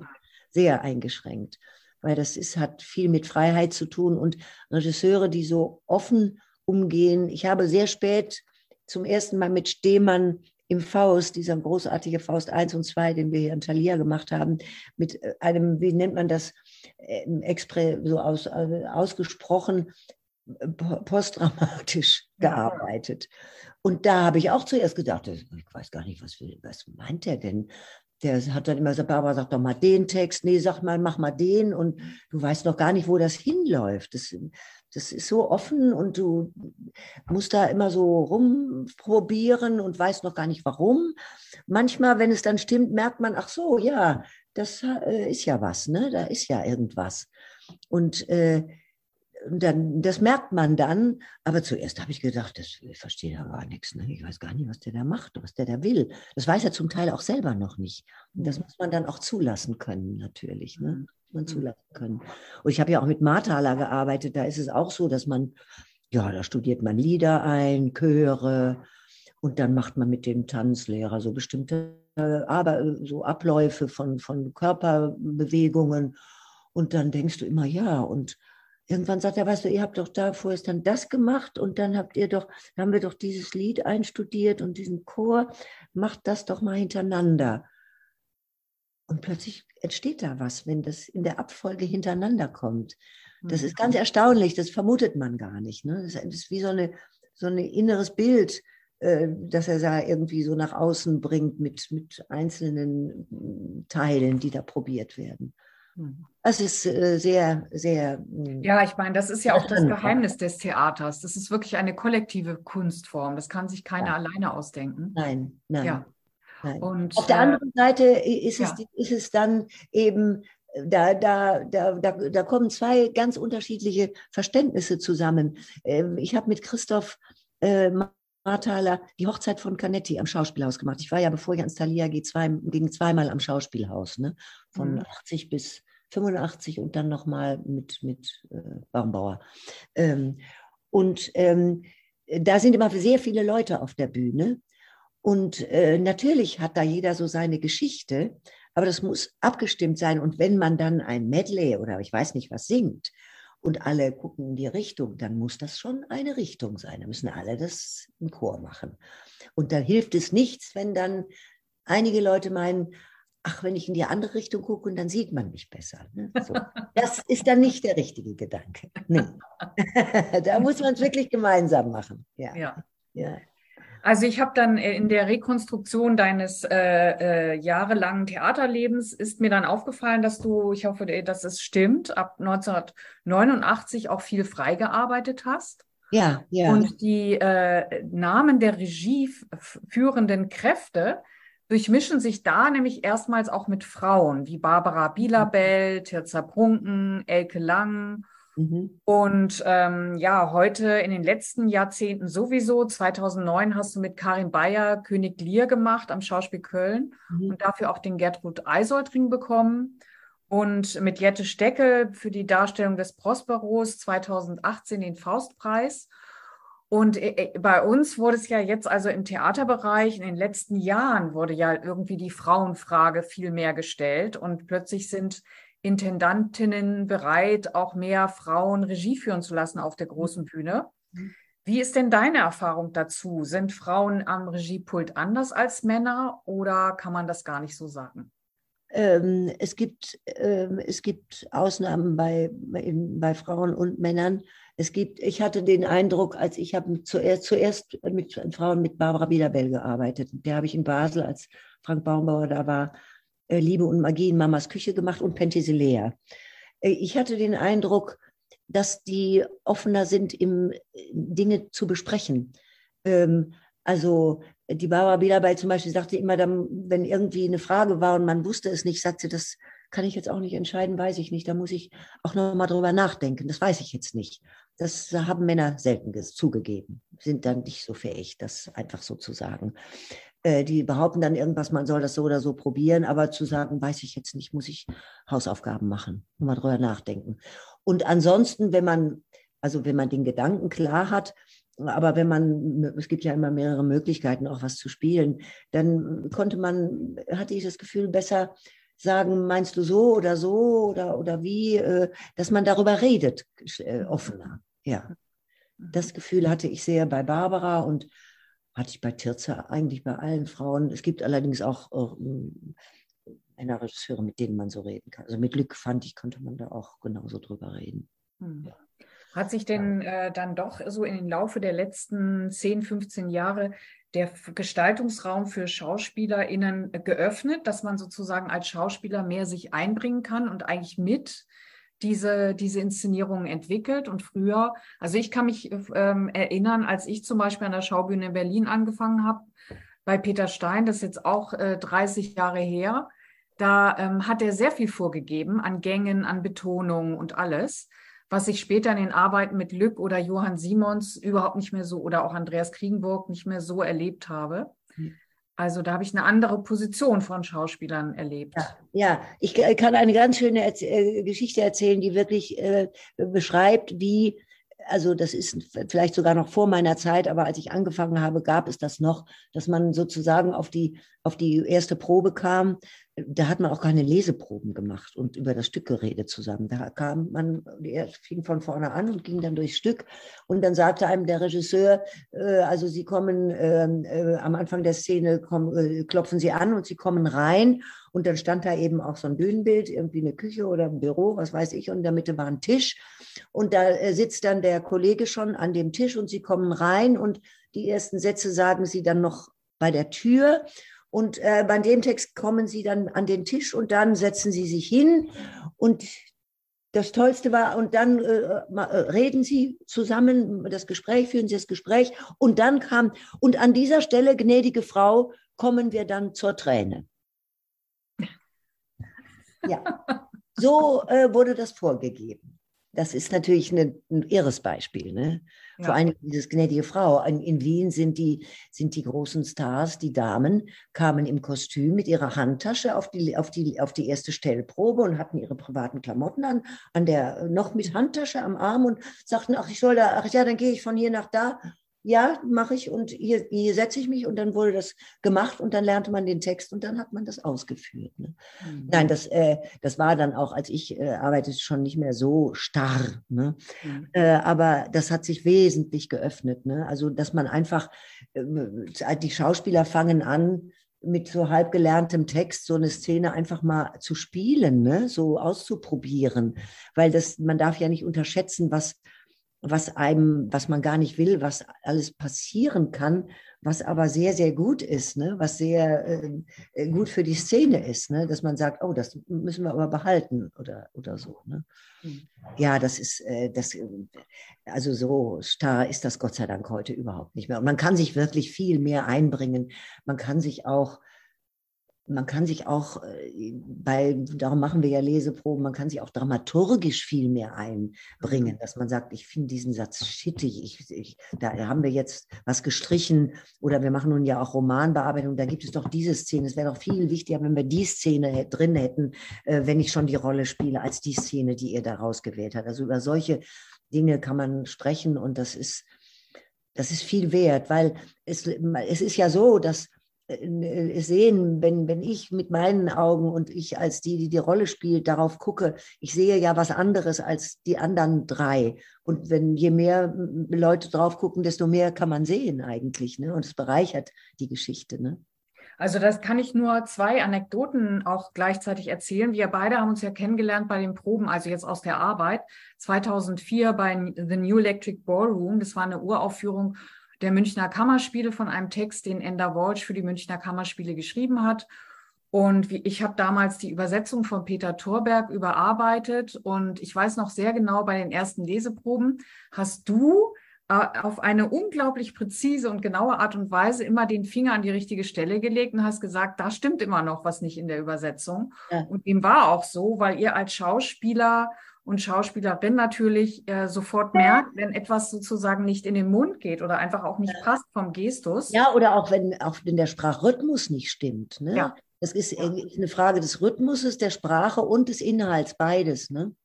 Sehr eingeschränkt, weil das ist, hat viel mit Freiheit zu tun und Regisseure, die so offen umgehen. Ich habe sehr spät zum ersten Mal mit Stehmann im Faust, dieser großartige Faust 1 und 2, den wir hier in Thalia gemacht haben, mit äh, einem, wie nennt man das, ähm, Expre, so aus, äh, ausgesprochen äh, postdramatisch gearbeitet. Und da habe ich auch zuerst gedacht, ich weiß gar nicht, was, was meint er denn? Der hat dann immer gesagt, Barbara, sag doch mal den Text, nee, sag mal, mach mal den und du weißt noch gar nicht, wo das hinläuft. Das, das ist so offen und du musst da immer so rumprobieren und weißt noch gar nicht warum. Manchmal, wenn es dann stimmt, merkt man, ach so, ja, das äh, ist ja was, ne? Da ist ja irgendwas. Und äh, dann, das merkt man dann. Aber zuerst habe ich gedacht, das, ich verstehe da gar nichts. Ne? Ich weiß gar nicht, was der da macht, was der da will. Das weiß er zum Teil auch selber noch nicht. Und das mhm. muss man dann auch zulassen können, natürlich. Ne? Mhm. Man zulassen können. Und ich habe ja auch mit Marthaler gearbeitet. Da ist es auch so, dass man, ja, da studiert man Lieder ein, Chöre. Und dann macht man mit dem Tanzlehrer so bestimmte aber so Abläufe von, von Körperbewegungen. Und dann denkst du immer, ja, und irgendwann sagt er, weißt du, ihr habt doch da vorerst dann das gemacht und dann habt ihr doch, haben wir doch dieses Lied einstudiert und diesen Chor, macht das doch mal hintereinander. Und plötzlich entsteht da was, wenn das in der Abfolge hintereinander kommt. Das ist ganz mhm. erstaunlich, das vermutet man gar nicht. Ne? Das ist wie so ein so eine inneres Bild, äh, das er da irgendwie so nach außen bringt mit, mit einzelnen Teilen, die da probiert werden. Mhm. Es ist äh, sehr, sehr. Hm, ja, ich meine, das ist ja auch das Geheimnis des Theaters. Das ist wirklich eine kollektive Kunstform. Das kann sich keiner ja. alleine ausdenken. Nein, nein. Ja. nein. Und, Auf der äh, anderen Seite ist es, ja. ist es dann eben, da, da, da, da, da kommen zwei ganz unterschiedliche Verständnisse zusammen. Ähm, ich habe mit Christoph äh, Marthaler die Hochzeit von Canetti am Schauspielhaus gemacht. Ich war ja, bevor ich ans Thalia gehe, zwei, ging zweimal am Schauspielhaus, ne? Von mhm. 80 bis 85 und dann nochmal mit, mit äh, Baumbauer. Ähm, und ähm, da sind immer sehr viele Leute auf der Bühne. Und äh, natürlich hat da jeder so seine Geschichte, aber das muss abgestimmt sein. Und wenn man dann ein Medley oder ich weiß nicht was singt und alle gucken in die Richtung, dann muss das schon eine Richtung sein. Da müssen alle das im Chor machen. Und dann hilft es nichts, wenn dann einige Leute meinen, ach, wenn ich in die andere Richtung gucke und dann sieht man mich besser. Ne? So. Das ist dann nicht der richtige Gedanke. Nee. da muss man es wirklich gemeinsam machen. Ja. ja. ja. Also ich habe dann äh, in der Rekonstruktion deines äh, äh, jahrelangen Theaterlebens ist mir dann aufgefallen, dass du, ich hoffe, dass es stimmt, ab 1989 auch viel freigearbeitet hast. Ja, ja. Und die äh, Namen der regieführenden Kräfte durchmischen sich da nämlich erstmals auch mit Frauen, wie Barbara Bielabel, Tirza Brunken, Elke Lang Mhm. Und ähm, ja, heute in den letzten Jahrzehnten sowieso. 2009 hast du mit Karin Bayer König Lear gemacht am Schauspiel Köln mhm. und dafür auch den Gertrud Eisoldring bekommen. Und mit Jette Steckel für die Darstellung des Prosperos 2018 den Faustpreis. Und äh, äh, bei uns wurde es ja jetzt also im Theaterbereich in den letzten Jahren wurde ja irgendwie die Frauenfrage viel mehr gestellt und plötzlich sind Intendantinnen bereit, auch mehr Frauen Regie führen zu lassen auf der großen Bühne. Mhm. Wie ist denn deine Erfahrung dazu? Sind Frauen am Regiepult anders als Männer oder kann man das gar nicht so sagen? Ähm, es, gibt, ähm, es gibt Ausnahmen bei, bei Frauen und Männern. Es gibt, ich hatte den Eindruck, als ich habe zuerst, zuerst mit Frauen mit Barbara Biederbell gearbeitet. Der habe ich in Basel, als Frank Baumbauer da war, äh, Liebe und Magie in Mamas Küche gemacht und Penthesilea. Äh, ich hatte den Eindruck, dass die offener sind, im Dinge zu besprechen. Ähm, also die Barbara Biederbell zum Beispiel sagte immer, dann, wenn irgendwie eine Frage war und man wusste es nicht, sagte, das kann ich jetzt auch nicht entscheiden, weiß ich nicht. Da muss ich auch noch mal drüber nachdenken. Das weiß ich jetzt nicht. Das haben Männer selten zugegeben, sind dann nicht so fähig, das einfach so zu sagen. Äh, die behaupten dann irgendwas, man soll das so oder so probieren, aber zu sagen, weiß ich jetzt nicht, muss ich Hausaufgaben machen, mal drüber nachdenken. Und ansonsten, wenn man, also wenn man den Gedanken klar hat, aber wenn man, es gibt ja immer mehrere Möglichkeiten, auch was zu spielen, dann konnte man, hatte ich das Gefühl, besser sagen, meinst du so oder so oder, oder wie, äh, dass man darüber redet, äh, offener. Ja. Das mhm. Gefühl hatte ich sehr bei Barbara und hatte ich bei Tirza eigentlich bei allen Frauen. Es gibt allerdings auch äh, Männerregisseure, mit denen man so reden kann. Also mit Glück fand ich, konnte man da auch genauso drüber reden. Hm. Ja. Hat sich denn äh, dann doch so in den Laufe der letzten 10, 15 Jahre der Gestaltungsraum für SchauspielerInnen geöffnet, dass man sozusagen als Schauspieler mehr sich einbringen kann und eigentlich mit diese, diese Inszenierungen entwickelt. Und früher, also ich kann mich ähm, erinnern, als ich zum Beispiel an der Schaubühne in Berlin angefangen habe, bei Peter Stein, das ist jetzt auch äh, 30 Jahre her, da ähm, hat er sehr viel vorgegeben an Gängen, an Betonungen und alles was ich später in den Arbeiten mit Lück oder Johann Simons überhaupt nicht mehr so oder auch Andreas Kriegenburg nicht mehr so erlebt habe. Hm. Also da habe ich eine andere Position von Schauspielern erlebt. Ja, ja. ich kann eine ganz schöne Erz äh, Geschichte erzählen, die wirklich äh, beschreibt, wie also das ist vielleicht sogar noch vor meiner Zeit, aber als ich angefangen habe, gab es das noch, dass man sozusagen auf die, auf die erste Probe kam. Da hat man auch keine Leseproben gemacht und über das Stück geredet zusammen. Da kam man, er fing von vorne an und ging dann durchs Stück. Und dann sagte einem der Regisseur, äh, also Sie kommen ähm, äh, am Anfang der Szene, kommen, äh, klopfen Sie an und Sie kommen rein. Und dann stand da eben auch so ein Bühnenbild, irgendwie eine Küche oder ein Büro, was weiß ich, und in der Mitte war ein Tisch. Und da äh, sitzt dann der Kollege schon an dem Tisch und sie kommen rein und die ersten Sätze sagen sie dann noch bei der Tür. Und äh, bei dem Text kommen sie dann an den Tisch und dann setzen sie sich hin. Und das Tollste war, und dann äh, äh reden sie zusammen, das Gespräch, führen sie das Gespräch. Und dann kam, und an dieser Stelle, gnädige Frau, kommen wir dann zur Träne. Ja, so äh, wurde das vorgegeben. Das ist natürlich eine, ein irres Beispiel. Ne? Ja. Vor allem dieses gnädige Frau. In, in, Wien sind die, sind die großen Stars, die Damen, kamen im Kostüm mit ihrer Handtasche auf die, auf die, auf die erste Stellprobe und hatten ihre privaten Klamotten an, an der, noch mit Handtasche am Arm und sagten, ach, ich soll da, ach ja, dann gehe ich von hier nach da ja, mache ich und hier, hier setze ich mich und dann wurde das gemacht und dann lernte man den Text und dann hat man das ausgeführt. Ne? Mhm. Nein, das, äh, das war dann auch, als ich äh, arbeitete, schon nicht mehr so starr. Ne? Mhm. Äh, aber das hat sich wesentlich geöffnet. Ne? Also, dass man einfach, äh, die Schauspieler fangen an, mit so halb gelerntem Text so eine Szene einfach mal zu spielen, ne? so auszuprobieren, weil das man darf ja nicht unterschätzen, was was einem, was man gar nicht will, was alles passieren kann, was aber sehr, sehr gut ist, ne? was sehr äh, gut für die Szene ist, ne? dass man sagt, oh, das müssen wir aber behalten oder, oder so. Ne? Mhm. Ja, das ist, äh, das, also so starr ist das Gott sei Dank heute überhaupt nicht mehr. Und man kann sich wirklich viel mehr einbringen. Man kann sich auch man kann sich auch äh, bei, darum machen wir ja Leseproben, man kann sich auch dramaturgisch viel mehr einbringen, mhm. dass man sagt, ich finde diesen Satz schittig, ich, ich, da haben wir jetzt was gestrichen oder wir machen nun ja auch Romanbearbeitung, da gibt es doch diese Szene. Es wäre doch viel wichtiger, wenn wir die Szene drin hätten, äh, wenn ich schon die Rolle spiele, als die Szene, die ihr da rausgewählt habt. Also über solche Dinge kann man sprechen und das ist, das ist viel wert, weil es, es ist ja so, dass äh, sehen, wenn, wenn ich mit meinen Augen und ich als die, die die Rolle spielt, darauf gucke, ich sehe ja was anderes als die anderen drei. Und wenn je mehr Leute drauf gucken, desto mehr kann man sehen eigentlich. Ne? Und es bereichert die Geschichte. Ne? Also das kann ich nur zwei Anekdoten auch gleichzeitig erzählen. Wir beide haben uns ja kennengelernt bei den Proben, also jetzt aus der Arbeit. 2004 bei The New Electric Ballroom. Das war eine Uraufführung der Münchner Kammerspiele von einem Text, den Enda Walsh für die Münchner Kammerspiele geschrieben hat. Und wie, ich habe damals die Übersetzung von Peter Thorberg überarbeitet und ich weiß noch sehr genau, bei den ersten Leseproben hast du äh, auf eine unglaublich präzise und genaue Art und Weise immer den Finger an die richtige Stelle gelegt und hast gesagt, da stimmt immer noch was nicht in der Übersetzung. Ja. Und dem war auch so, weil ihr als Schauspieler und Schauspielerin natürlich äh, sofort merkt, wenn etwas sozusagen nicht in den Mund geht oder einfach auch nicht passt vom Gestus. Ja, oder auch wenn auch wenn der Sprachrhythmus nicht stimmt. Ne? Ja. Das ist eine Frage des Rhythmuses, der Sprache und des Inhalts, beides. Ne?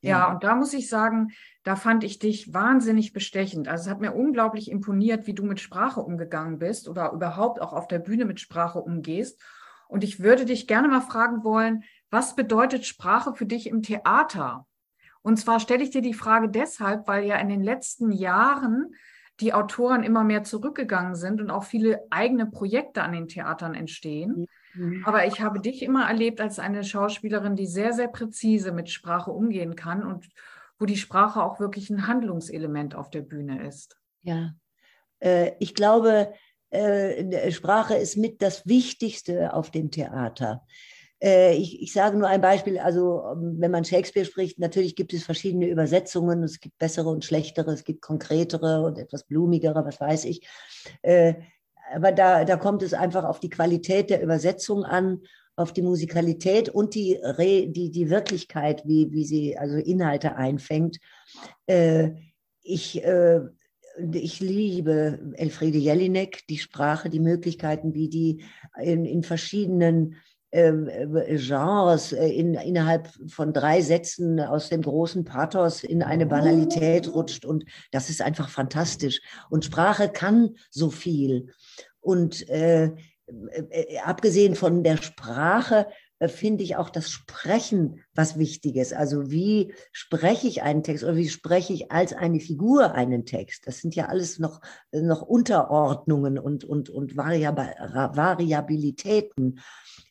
Ja. ja, und da muss ich sagen, da fand ich dich wahnsinnig bestechend. Also es hat mir unglaublich imponiert, wie du mit Sprache umgegangen bist oder überhaupt auch auf der Bühne mit Sprache umgehst. Und ich würde dich gerne mal fragen wollen, was bedeutet Sprache für dich im Theater? Und zwar stelle ich dir die Frage deshalb, weil ja in den letzten Jahren die Autoren immer mehr zurückgegangen sind und auch viele eigene Projekte an den Theatern entstehen. Mhm. Aber ich habe dich immer erlebt als eine Schauspielerin, die sehr, sehr präzise mit Sprache umgehen kann und wo die Sprache auch wirklich ein Handlungselement auf der Bühne ist. Ja, äh, ich glaube, äh, Sprache ist mit das Wichtigste auf dem Theater. Äh, ich, ich, sage nur ein Beispiel, also ähm, wenn man Shakespeare spricht, natürlich gibt es verschiedene Übersetzungen, es gibt bessere und schlechtere, es gibt konkretere und etwas blumigere, was weiß ich. Äh, aber da, da kommt es einfach auf die Qualität der Übersetzung an, auf die Musikalität und die, Re, die, die Wirklichkeit, wie, wie sie also Inhalte einfängt. Äh, ich, ich liebe Elfriede Jelinek, die Sprache, die Möglichkeiten, wie die in, in verschiedenen Genres äh, in, innerhalb von drei Sätzen aus dem großen Pathos in eine Banalität rutscht. Und das ist einfach fantastisch. Und Sprache kann so viel. Und äh, äh, abgesehen von der Sprache äh, finde ich auch das Sprechen was Wichtiges. Also wie spreche ich einen Text oder wie spreche ich als eine Figur einen Text? Das sind ja alles noch, noch Unterordnungen und, und, und Variabilitäten.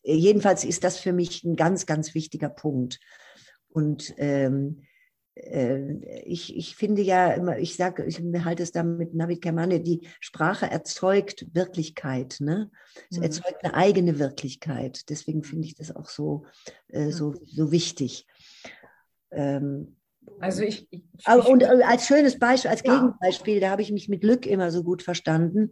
Jedenfalls ist das für mich ein ganz, ganz wichtiger Punkt. Und ähm, äh, ich, ich finde ja immer, ich sage, ich halte es da mit Navid Kermane, die Sprache erzeugt Wirklichkeit, ne? Es mhm. erzeugt eine eigene Wirklichkeit. Deswegen finde ich das auch so, äh, so, so wichtig. Ähm, also ich, ich, ich und äh, als schönes Beispiel, als ja. Gegenbeispiel, da habe ich mich mit Glück immer so gut verstanden,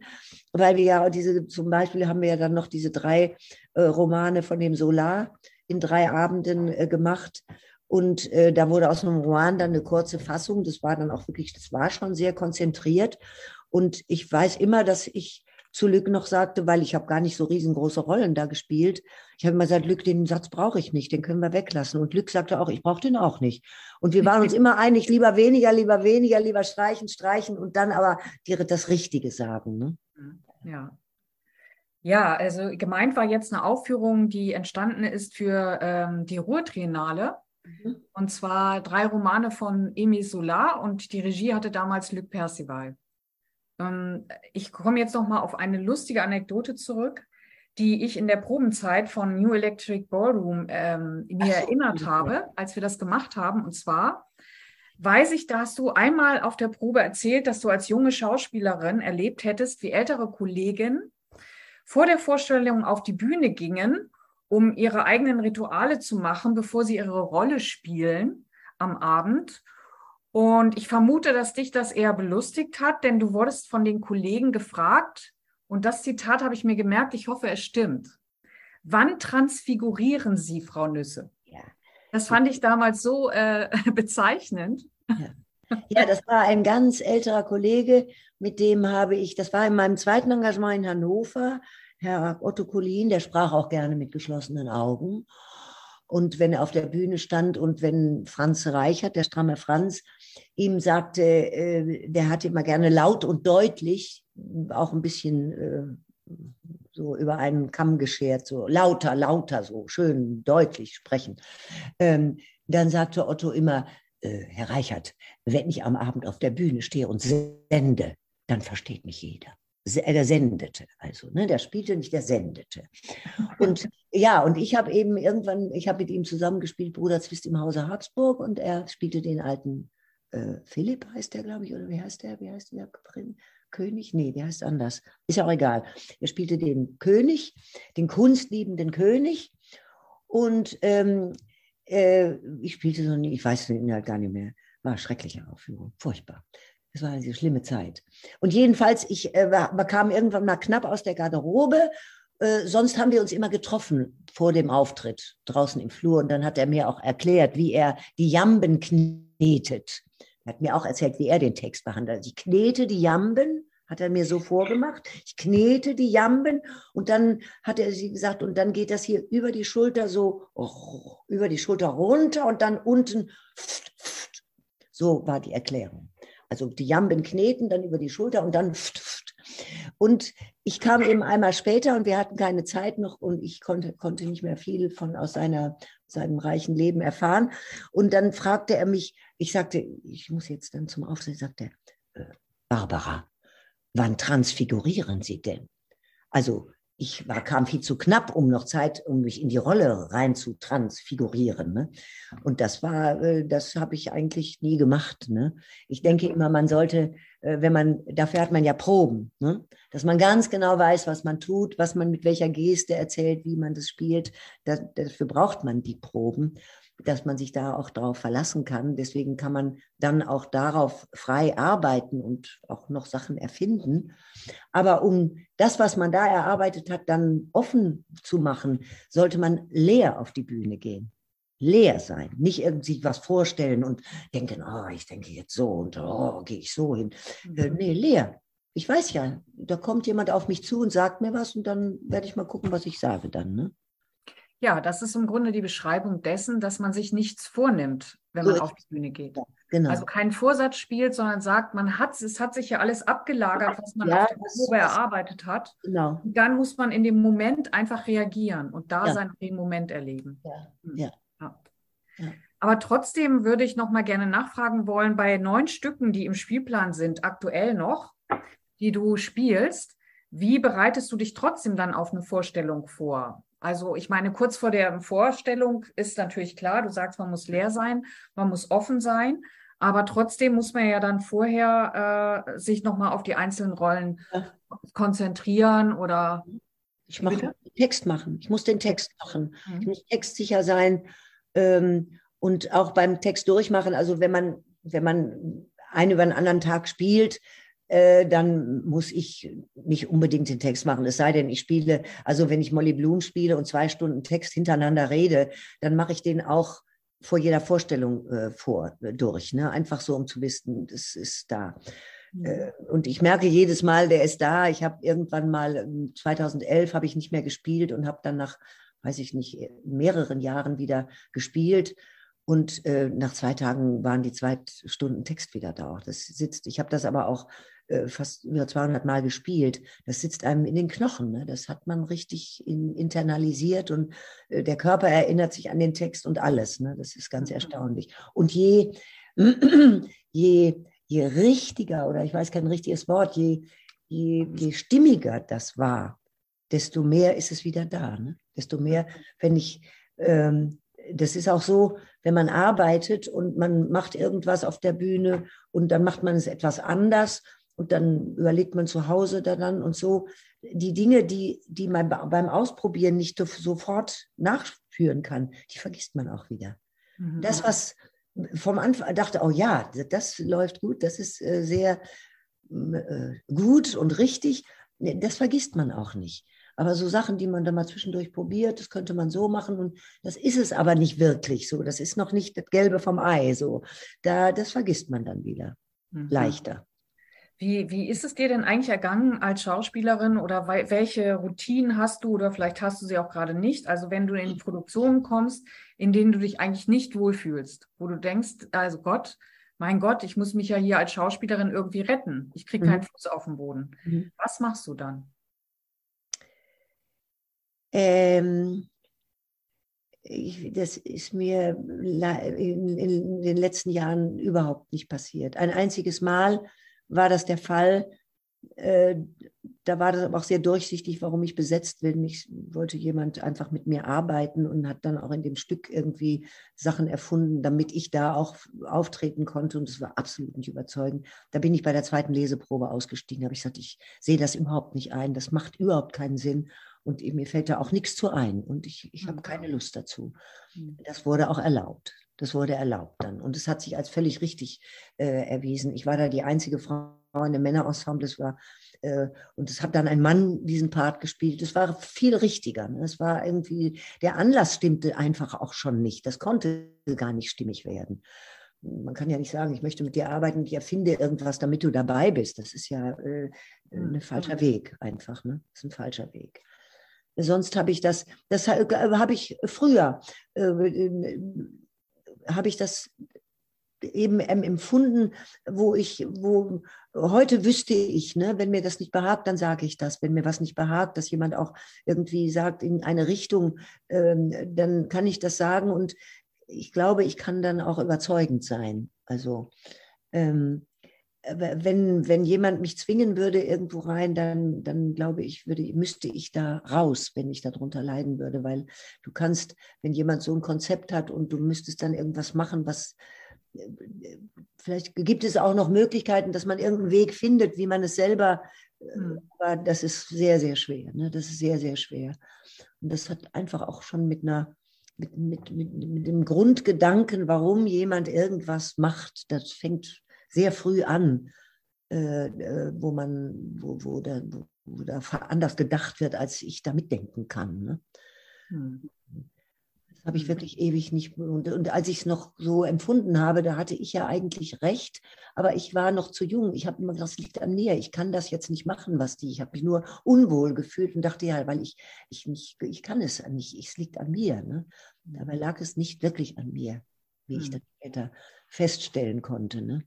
weil wir ja diese, zum Beispiel haben wir ja dann noch diese drei äh, Romane von dem Solar in drei Abenden äh, gemacht. Und äh, da wurde aus einem Roman dann eine kurze Fassung. Das war dann auch wirklich, das war schon sehr konzentriert. Und ich weiß immer, dass ich zu Lück noch sagte, weil ich habe gar nicht so riesengroße Rollen da gespielt. Ich habe immer gesagt, Lück, den Satz brauche ich nicht, den können wir weglassen. Und Lück sagte auch, ich brauche den auch nicht. Und wir waren uns immer einig, lieber weniger, lieber weniger, lieber streichen, streichen und dann aber das Richtige sagen. Ne? Ja. Ja, also gemeint war jetzt eine Aufführung, die entstanden ist für ähm, die Ruhrtriennale. Mhm. Und zwar drei Romane von Emile Solar und die Regie hatte damals Luc Percival. Ähm, ich komme jetzt noch mal auf eine lustige Anekdote zurück, die ich in der Probenzeit von New Electric Ballroom ähm, mir so, erinnert habe, als wir das gemacht haben. Und zwar weiß ich, da hast du einmal auf der Probe erzählt, dass du als junge Schauspielerin erlebt hättest, wie ältere Kollegen vor der Vorstellung auf die Bühne gingen, um ihre eigenen Rituale zu machen, bevor sie ihre Rolle spielen am Abend und ich vermute, dass dich das eher belustigt hat, denn du wurdest von den Kollegen gefragt, und das Zitat habe ich mir gemerkt, ich hoffe, es stimmt. Wann transfigurieren Sie, Frau Nüsse? Ja. Das fand ich damals so äh, bezeichnend. Ja. ja, das war ein ganz älterer Kollege, mit dem habe ich, das war in meinem zweiten Engagement in Hannover, Herr Otto Collin, der sprach auch gerne mit geschlossenen Augen. Und wenn er auf der Bühne stand und wenn Franz Reichert, der stramme Franz, ihm sagte, äh, der hat immer gerne laut und deutlich, auch ein bisschen äh, so über einen Kamm geschert, so lauter, lauter, so schön deutlich sprechen. Ähm, dann sagte Otto immer, äh, Herr Reichert, wenn ich am Abend auf der Bühne stehe und sende, dann versteht mich jeder. Äh, der sendete, also, ne, der spielte nicht, der sendete. Und ja, und ich habe eben irgendwann, ich habe mit ihm zusammengespielt, Bruder Zwist im Hause Habsburg, und er spielte den alten äh, Philipp, heißt der, glaube ich, oder wie heißt der? Wie heißt der? König? Nee, der heißt anders. Ist ja auch egal. Er spielte den König, den kunstliebenden König. Und ähm, äh, ich spielte so, ich weiß den Inhalt gar nicht mehr. War schreckliche Aufführung, furchtbar. Es war eine schlimme Zeit. Und jedenfalls, ich äh, bekam irgendwann mal knapp aus der Garderobe. Äh, sonst haben wir uns immer getroffen vor dem Auftritt draußen im Flur. Und dann hat er mir auch erklärt, wie er die Jamben knetet. Er hat mir auch erzählt, wie er den Text behandelt. Ich knete die Jamben, hat er mir so vorgemacht. Ich knete die Jamben und dann hat er sie gesagt, und dann geht das hier über die Schulter so, oh, über die Schulter runter und dann unten. So war die Erklärung. Also die Jamben kneten, dann über die Schulter und dann. Und ich kam eben einmal später und wir hatten keine Zeit noch und ich konnte, konnte nicht mehr viel von aus seiner, seinem reichen Leben erfahren. Und dann fragte er mich, ich sagte, ich muss jetzt dann zum Aufsehen, sagte er, äh, Barbara, wann transfigurieren Sie denn? Also ich war, kam viel zu knapp, um noch Zeit, um mich in die Rolle rein zu transfigurieren. Ne? Und das war, äh, das habe ich eigentlich nie gemacht. Ne? Ich denke immer, man sollte, äh, wenn man, dafür hat man ja Proben, ne? dass man ganz genau weiß, was man tut, was man mit welcher Geste erzählt, wie man das spielt. Das, dafür braucht man die Proben dass man sich da auch darauf verlassen kann. Deswegen kann man dann auch darauf frei arbeiten und auch noch Sachen erfinden. Aber um das, was man da erarbeitet hat, dann offen zu machen, sollte man leer auf die Bühne gehen. Leer sein, nicht irgendwie was vorstellen und denken, oh, ich denke jetzt so und oh, gehe ich so hin. Äh, mhm. nee, leer. Ich weiß ja, da kommt jemand auf mich zu und sagt mir was und dann werde ich mal gucken, was ich sage dann. Ne? Ja, das ist im Grunde die Beschreibung dessen, dass man sich nichts vornimmt, wenn man auf die Bühne geht. Ja, genau. Also keinen Vorsatz spielt, sondern sagt, man hat es hat sich ja alles abgelagert, was man ja, auf der Probe erarbeitet hat. Genau. Und dann muss man in dem Moment einfach reagieren und da ja. sein den Moment erleben. Hm. Ja. ja. Aber trotzdem würde ich noch mal gerne nachfragen wollen bei neun Stücken, die im Spielplan sind, aktuell noch, die du spielst. Wie bereitest du dich trotzdem dann auf eine Vorstellung vor? Also ich meine, kurz vor der Vorstellung ist natürlich klar, du sagst, man muss leer sein, man muss offen sein, aber trotzdem muss man ja dann vorher äh, sich nochmal auf die einzelnen Rollen ja. konzentrieren oder. Ich mache den Text machen. Ich muss den Text machen. Mhm. Ich muss textsicher sein ähm, und auch beim Text durchmachen. Also wenn man, wenn man einen über einen anderen Tag spielt, äh, dann muss ich nicht unbedingt den Text machen. Es sei denn, ich spiele, also wenn ich Molly Bloom spiele und zwei Stunden Text hintereinander rede, dann mache ich den auch vor jeder Vorstellung äh, vor äh, durch. Ne? Einfach so, um zu wissen, das ist da. Mhm. Äh, und ich merke jedes Mal, der ist da. Ich habe irgendwann mal 2011 habe ich nicht mehr gespielt und habe dann nach, weiß ich nicht, mehreren Jahren wieder gespielt. Und äh, nach zwei Tagen waren die zwei Stunden Text wieder da. Das sitzt. Ich habe das aber auch äh, fast über 200 Mal gespielt. Das sitzt einem in den Knochen. Ne? Das hat man richtig in, internalisiert und äh, der Körper erinnert sich an den Text und alles. Ne? Das ist ganz mhm. erstaunlich. Und je, je, je richtiger, oder ich weiß kein richtiges Wort, je, je, je stimmiger das war, desto mehr ist es wieder da. Ne? Desto mehr, wenn ich, ähm, das ist auch so, wenn man arbeitet und man macht irgendwas auf der Bühne und dann macht man es etwas anders und dann überlegt man zu Hause dann und so. Die Dinge, die, die man beim Ausprobieren nicht sofort nachführen kann, die vergisst man auch wieder. Mhm. Das, was vom Anfang dachte, oh ja, das läuft gut, das ist äh, sehr äh, gut und richtig, das vergisst man auch nicht. Aber so Sachen, die man da mal zwischendurch probiert, das könnte man so machen und das ist es aber nicht wirklich so. Das ist noch nicht das Gelbe vom Ei so. Da, das vergisst man dann wieder mhm. leichter. Wie, wie ist es dir denn eigentlich ergangen als Schauspielerin oder welche Routinen hast du oder vielleicht hast du sie auch gerade nicht? Also wenn du in die Produktion kommst, in denen du dich eigentlich nicht wohlfühlst, wo du denkst, also Gott, mein Gott, ich muss mich ja hier als Schauspielerin irgendwie retten. Ich kriege keinen mhm. Fuß auf den Boden. Mhm. Was machst du dann? Ähm, ich, das ist mir in, in, den letzten Jahren überhaupt nicht passiert. Ein einziges Mal war das der Fall. Äh, da war das aber auch sehr durchsichtig, warum ich besetzt bin. Ich wollte jemand einfach mit mir arbeiten und hat dann auch in dem Stück irgendwie Sachen erfunden, damit ich da auch auftreten konnte. Und es war absolut nicht überzeugend. Da bin ich bei der zweiten Leseprobe ausgestiegen. Da habe ich gesagt, ich sehe das überhaupt nicht ein. Das macht überhaupt keinen Sinn. Und mir fällt da auch nichts zu ein. Und ich, ich habe mhm. keine Lust dazu. Mhm. Das wurde auch erlaubt. Das wurde erlaubt dann. Und es hat sich als völlig richtig äh, erwiesen. Ich war da die einzige Frau in dem Männerensemble. Es war, äh, und es hat dann ein Mann diesen Part gespielt. Es war viel richtiger. Ne? Es war irgendwie, der Anlass stimmte einfach auch schon nicht. Das konnte gar nicht stimmig werden. Man kann ja nicht sagen, ich möchte mit dir arbeiten, ich erfinde irgendwas, damit du dabei bist. Das ist ja äh, ein falscher Weg einfach. Ne? Das ist ein falscher Weg. Sonst habe ich das, das habe ich früher äh, habe ich das eben empfunden, wo ich, wo heute wüsste ich, ne, wenn mir das nicht behagt, dann sage ich das. Wenn mir was nicht behagt, dass jemand auch irgendwie sagt in eine Richtung, ähm, dann kann ich das sagen und ich glaube, ich kann dann auch überzeugend sein. Also ähm, wenn, wenn jemand mich zwingen würde irgendwo rein, dann, dann glaube ich, würde, müsste ich da raus, wenn ich darunter leiden würde, weil du kannst, wenn jemand so ein Konzept hat und du müsstest dann irgendwas machen, was vielleicht gibt es auch noch Möglichkeiten, dass man irgendeinen Weg findet, wie man es selber, hm. aber das ist sehr, sehr schwer. Ne? Das ist sehr, sehr schwer. Und das hat einfach auch schon mit einer mit, mit, mit, mit dem Grundgedanken, warum jemand irgendwas macht, das fängt sehr früh an, äh, äh, wo man, wo, wo, da, wo da anders gedacht wird, als ich da mitdenken kann. Ne? Hm. Das habe ich hm. wirklich ewig nicht. Und, und als ich es noch so empfunden habe, da hatte ich ja eigentlich recht, aber ich war noch zu jung. Ich habe immer gedacht, das liegt an mir. Ich kann das jetzt nicht machen, was die. Ich habe mich nur unwohl gefühlt und dachte, ja, weil ich, ich, nicht, ich kann es nicht. Es liegt an mir. Ne? Dabei lag es nicht wirklich an mir, wie ich hm. dann später feststellen konnte. Ne?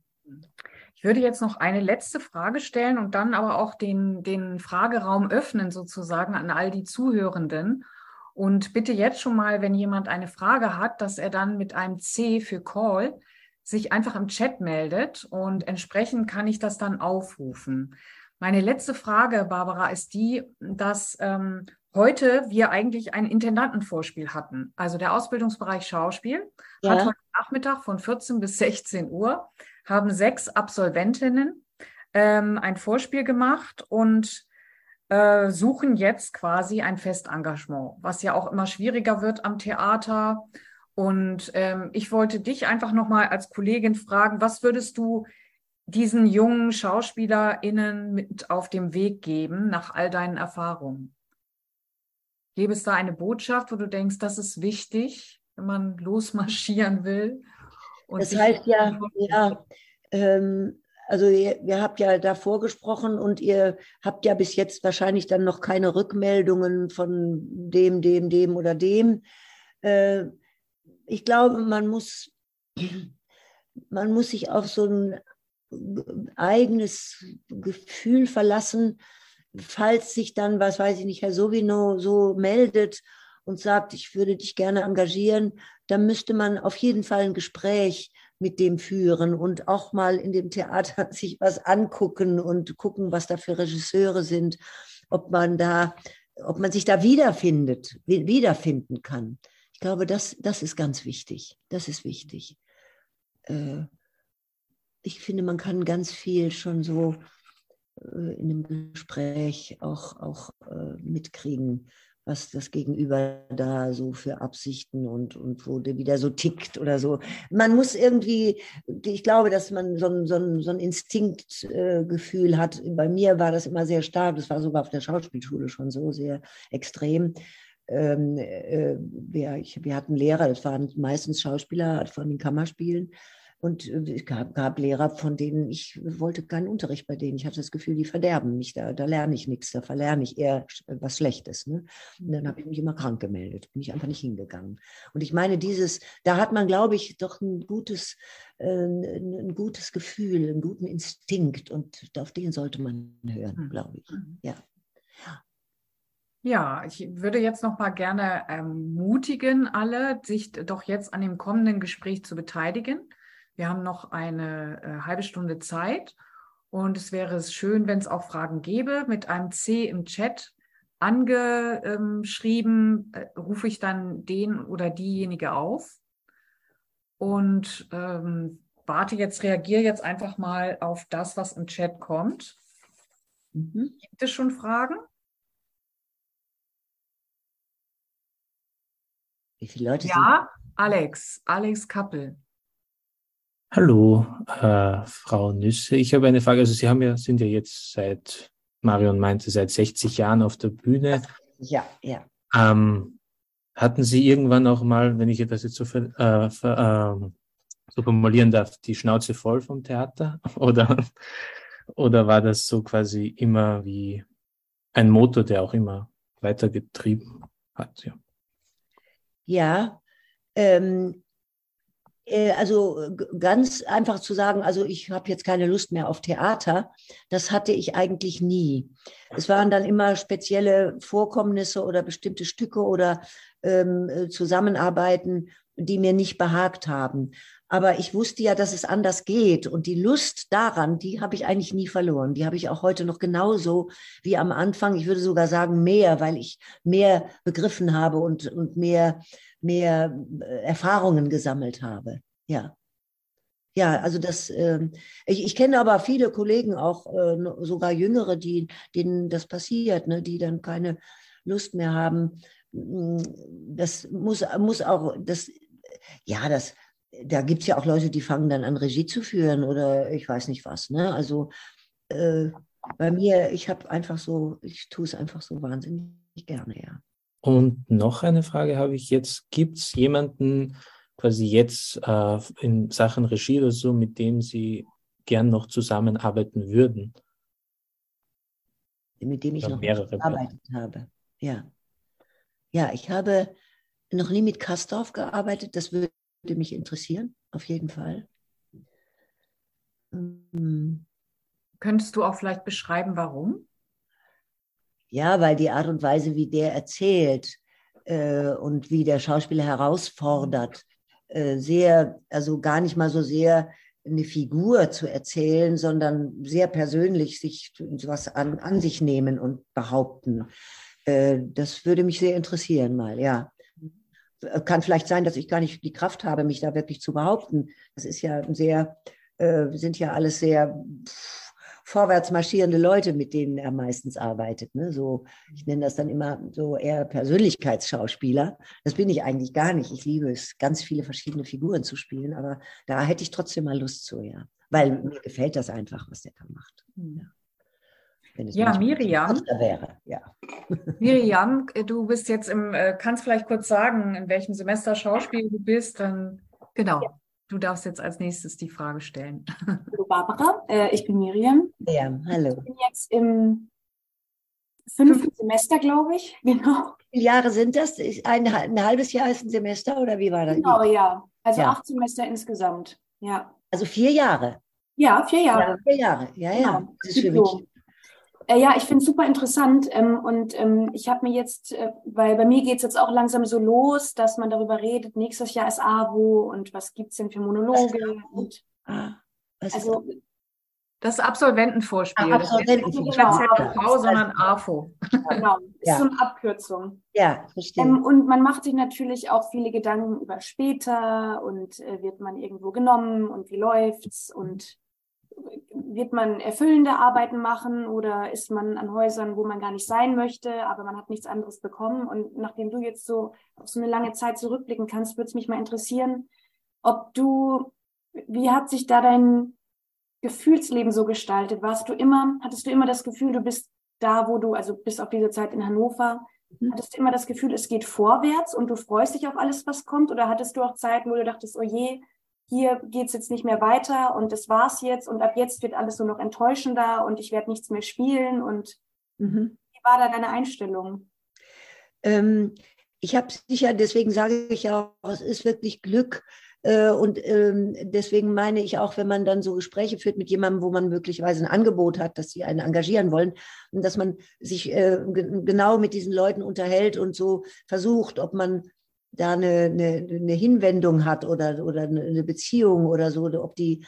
Ich würde jetzt noch eine letzte Frage stellen und dann aber auch den, den Frageraum öffnen sozusagen an all die Zuhörenden. Und bitte jetzt schon mal, wenn jemand eine Frage hat, dass er dann mit einem C für Call sich einfach im Chat meldet und entsprechend kann ich das dann aufrufen. Meine letzte Frage, Barbara, ist die, dass ähm, heute wir eigentlich ein Intendantenvorspiel hatten. Also der Ausbildungsbereich Schauspiel ja. hat heute Nachmittag von 14 bis 16 Uhr haben sechs Absolventinnen ähm, ein Vorspiel gemacht und äh, suchen jetzt quasi ein Festengagement, was ja auch immer schwieriger wird am Theater. Und ähm, ich wollte dich einfach nochmal als Kollegin fragen, was würdest du diesen jungen SchauspielerInnen mit auf dem Weg geben, nach all deinen Erfahrungen? Gäbe es da eine Botschaft, wo du denkst, das ist wichtig, wenn man losmarschieren will? Und das heißt ja, ja ähm, also ihr, ihr, habt ja davor gesprochen und ihr habt ja bis jetzt wahrscheinlich dann noch keine Rückmeldungen von dem, dem, dem oder dem. Äh, ich glaube, man muss, man muss sich auf so ein eigenes Gefühl verlassen, falls sich dann, was weiß ich nicht, Herr Sowino so meldet und sagt, ich würde dich gerne engagieren, dann müsste man auf jeden Fall ein Gespräch mit dem führen und auch mal in dem Theater sich was angucken und gucken, was da für Regisseure sind, ob man da, ob man sich da wiederfindet, wiederfinden kann. Ich glaube, das, das ist ganz wichtig. Das ist wichtig. Äh, ich finde, man kann ganz viel schon so äh, in einem Gespräch auch, auch äh, mitkriegen, was das Gegenüber da so für Absichten und, und wo der wieder so tickt oder so. Man muss irgendwie, ich glaube, dass man so ein, so ein, so ein Instinktgefühl hat. Bei mir war das immer sehr stark, das war sogar auf der Schauspielschule schon so sehr extrem. Ähm, äh, wir, ich, wir hatten Lehrer, das waren meistens Schauspieler von den Kammerspielen. Und äh, es gab, gab, Lehrer, von denen ich wollte keinen Unterricht bei denen. Ich hatte das Gefühl, die verderben mich. Da, da lerne ich nichts, da verlerne ich eher was Schlechtes. Ne? Und dann habe ich mich immer krank gemeldet, bin ich einfach nicht hingegangen. Und ich meine, dieses, da hat man, glaube ich, doch ein gutes, äh, ein gutes Gefühl, einen guten Instinkt. Und auf den sollte man hören, hm. glaube ich. Hm. Ja. Ja, ich würde jetzt noch mal gerne ermutigen, alle, sich doch jetzt an dem kommenden Gespräch zu beteiligen. Wir haben noch eine äh, halbe Stunde Zeit und es wäre schön, wenn es auch Fragen gäbe. Mit einem C im Chat angeschrieben, äh, rufe ich dann den oder diejenige auf und ähm, warte jetzt, reagiere jetzt einfach mal auf das, was im Chat kommt. Mhm. Gibt es schon Fragen? Wie viele Leute ja, sind? Alex, Alex Kappel. Hallo, äh, Frau Nüsse. Ich habe eine Frage. Also Sie haben ja, sind ja jetzt seit, Marion meinte, seit 60 Jahren auf der Bühne. Ja, ja. Ähm, hatten Sie irgendwann auch mal, wenn ich das jetzt so, äh, äh, so formulieren darf, die Schnauze voll vom Theater? Oder, oder war das so quasi immer wie ein Motor, der auch immer weitergetrieben hat? Ja, ja ähm, äh, also ganz einfach zu sagen, also ich habe jetzt keine Lust mehr auf Theater, das hatte ich eigentlich nie. Es waren dann immer spezielle Vorkommnisse oder bestimmte Stücke oder ähm, äh, Zusammenarbeiten, die mir nicht behagt haben. Aber ich wusste ja, dass es anders geht. Und die Lust daran, die habe ich eigentlich nie verloren. Die habe ich auch heute noch genauso wie am Anfang. Ich würde sogar sagen mehr, weil ich mehr begriffen habe und, und mehr mehr äh, Erfahrungen gesammelt habe. Ja. Ja, also das, äh, ich, ich kenne aber viele Kollegen, auch äh, sogar Jüngere, die, denen das passiert, ne, die dann keine Lust mehr haben. Mm, das muss, muss auch, das, ja, das, da gibt es ja auch Leute, die fangen dann an, Regie zu führen oder ich weiß nicht was. Ne? Also äh, bei mir, ich habe einfach so, ich tue es einfach so wahnsinnig gerne, ja. Und noch eine Frage habe ich jetzt. Gibt es jemanden quasi jetzt äh, in Sachen Regie oder so, mit dem Sie gern noch zusammenarbeiten würden? Mit dem ich oder noch gearbeitet habe. Ja. Ja, ich habe noch nie mit Kastorf gearbeitet. Das würde mich interessieren, auf jeden Fall. Mhm. Könntest du auch vielleicht beschreiben, warum? Ja, weil die Art und Weise, wie der erzählt äh, und wie der Schauspieler herausfordert, äh, sehr, also gar nicht mal so sehr eine Figur zu erzählen, sondern sehr persönlich sich was an, an sich nehmen und behaupten. Äh, das würde mich sehr interessieren mal, ja. Kann vielleicht sein, dass ich gar nicht die Kraft habe, mich da wirklich zu behaupten. Das ist ja sehr, äh, sind ja alles sehr pff, vorwärts marschierende Leute, mit denen er meistens arbeitet. Ne? So, ich nenne das dann immer so eher Persönlichkeitsschauspieler. Das bin ich eigentlich gar nicht. Ich liebe es, ganz viele verschiedene Figuren zu spielen, aber da hätte ich trotzdem mal Lust zu, ja. Weil mir gefällt das einfach, was der da macht. Hm. Ja. Ja, Miriam. Wäre. Ja. Miriam, du bist jetzt im, äh, kannst vielleicht kurz sagen, in welchem Semester Schauspiel du bist? Dann, genau. Ja. Du darfst jetzt als nächstes die Frage stellen. Hallo Barbara, äh, ich bin Miriam. Ja, hallo. Ich bin jetzt im fünften Fünf. Semester, glaube ich. Genau. Wie viele Jahre sind das? Ein, ein, halbes Jahr ist ein Semester oder wie war das? Genau, ja. Also ja. acht Semester insgesamt. Ja. Also vier Jahre. Ja, vier Jahre. Ja, vier Jahre, ja, ja. Genau. Das ist für mich äh, ja, ich finde es super interessant ähm, und ähm, ich habe mir jetzt, äh, weil bei mir geht es jetzt auch langsam so los, dass man darüber redet, nächstes Jahr ist AWO und was gibt es denn für Monologe und ah, also das Absolventenvorspiel. Ah, Absolventenvorspiel. Das ist nicht ZV, sondern AFO. Genau, ist ja. so eine Abkürzung. Ja, verstehe. Ähm, und man macht sich natürlich auch viele Gedanken über später und äh, wird man irgendwo genommen und wie läuft's und wird man erfüllende Arbeiten machen oder ist man an Häusern, wo man gar nicht sein möchte, aber man hat nichts anderes bekommen? Und nachdem du jetzt so auf so eine lange Zeit zurückblicken kannst, würde es mich mal interessieren, ob du, wie hat sich da dein Gefühlsleben so gestaltet? Warst du immer, hattest du immer das Gefühl, du bist da, wo du, also bis auf diese Zeit in Hannover, mhm. hattest du immer das Gefühl, es geht vorwärts und du freust dich auf alles, was kommt? Oder hattest du auch Zeiten, wo du dachtest, oh je, hier geht es jetzt nicht mehr weiter und das war's jetzt und ab jetzt wird alles nur noch enttäuschender und ich werde nichts mehr spielen und mhm. wie war da deine Einstellung? Ähm, ich habe sicher, deswegen sage ich auch, es ist wirklich Glück, äh, und ähm, deswegen meine ich auch, wenn man dann so Gespräche führt mit jemandem, wo man möglicherweise ein Angebot hat, dass sie einen engagieren wollen, dass man sich äh, genau mit diesen Leuten unterhält und so versucht, ob man da eine, eine, eine Hinwendung hat oder, oder eine Beziehung oder so, ob die,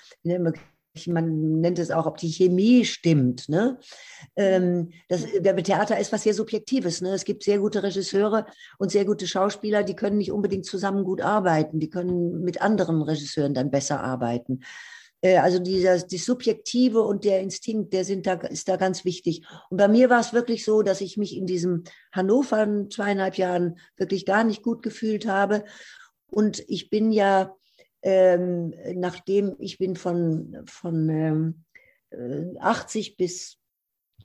man nennt es auch, ob die Chemie stimmt. Ne? Ähm, das, der Theater ist was sehr Subjektives. Ne? Es gibt sehr gute Regisseure und sehr gute Schauspieler, die können nicht unbedingt zusammen gut arbeiten. Die können mit anderen Regisseuren dann besser arbeiten. Äh, also dieser, die Subjektive und der Instinkt, der sind da, ist da ganz wichtig. Und bei mir war es wirklich so, dass ich mich in diesem Hannover zweieinhalb Jahren wirklich gar nicht gut gefühlt habe. Und ich bin ja, ähm, nachdem ich bin von, von ähm, 80 äh, bis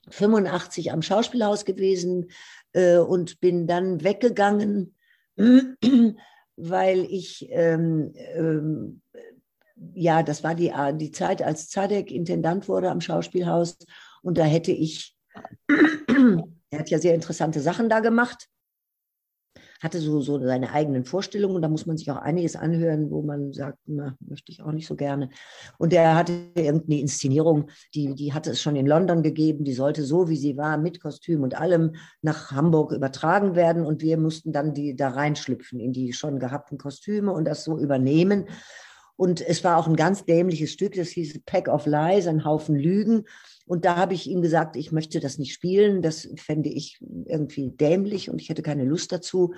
85 am Schauspielhaus gewesen äh, und bin dann weggegangen, weil ich ähm, ähm, ja, das war die, äh, die Zeit, als Zadek Intendant wurde am Schauspielhaus. Und da hätte ich, er hat ja sehr interessante Sachen da gemacht, hatte so, so seine eigenen Vorstellungen. Und da muss man sich auch einiges anhören, wo man sagt, na, möchte ich auch nicht so gerne. Und er hatte irgendeine Inszenierung, die, die hatte es schon in London gegeben, die sollte so, wie sie war, mit Kostüm und allem nach Hamburg übertragen werden. Und wir mussten dann die da reinschlüpfen in die schon gehabten Kostüme und das so übernehmen. Und es war auch ein ganz dämliches Stück, das hieß Pack of Lies, ein Haufen Lügen. Und da habe ich ihm gesagt, ich möchte das nicht spielen, das fände ich irgendwie dämlich und ich hätte keine Lust dazu.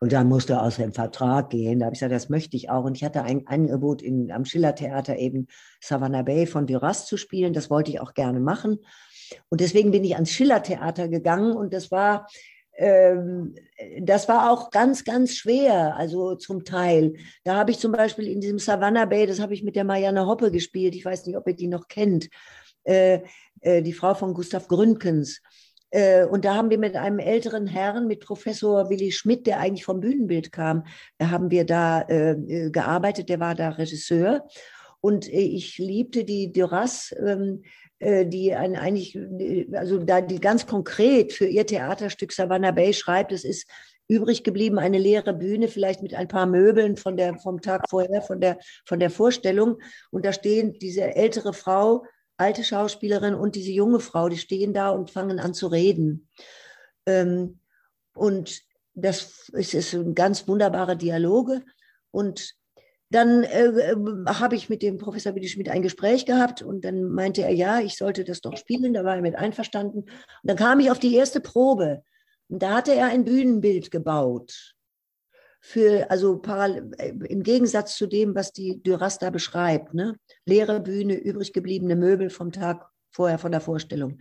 Und dann musste er aus dem Vertrag gehen. Da habe ich gesagt, das möchte ich auch. Und ich hatte ein Angebot in, am Schillertheater eben Savannah Bay von Duras zu spielen. Das wollte ich auch gerne machen. Und deswegen bin ich ans Schillertheater gegangen und das war das war auch ganz, ganz schwer, also zum Teil. Da habe ich zum Beispiel in diesem Savannah Bay, das habe ich mit der Marianne Hoppe gespielt, ich weiß nicht, ob ihr die noch kennt, äh, äh, die Frau von Gustav Gründgens. Äh, und da haben wir mit einem älteren Herrn, mit Professor Willi Schmidt, der eigentlich vom Bühnenbild kam, haben wir da gearbeitet, der war da Regisseur. Und ich liebte die Duras, ähm, äh, die ein, eigentlich, also da die ganz konkret für ihr Theaterstück Savannah Bay schreibt, es ist übrig geblieben eine leere Bühne, vielleicht mit ein paar Möbeln von der, vom Tag vorher, von der, von der Vorstellung. Und da stehen diese ältere Frau, alte Schauspielerin und diese junge Frau, die stehen da und fangen an zu reden. Ähm, und das ist, ist ein ganz wunderbare Dialoge. Und dann äh, äh, habe ich mit dem Professor Willi Schmidt ein Gespräch gehabt und dann meinte er, ja, ich sollte das doch spielen, da war er mit einverstanden. Und dann kam ich auf die erste Probe und da hatte er ein Bühnenbild gebaut. Für, also äh, im Gegensatz zu dem, was die Duras da beschreibt, ne? leere Bühne, übrig gebliebene Möbel vom Tag vorher von der Vorstellung.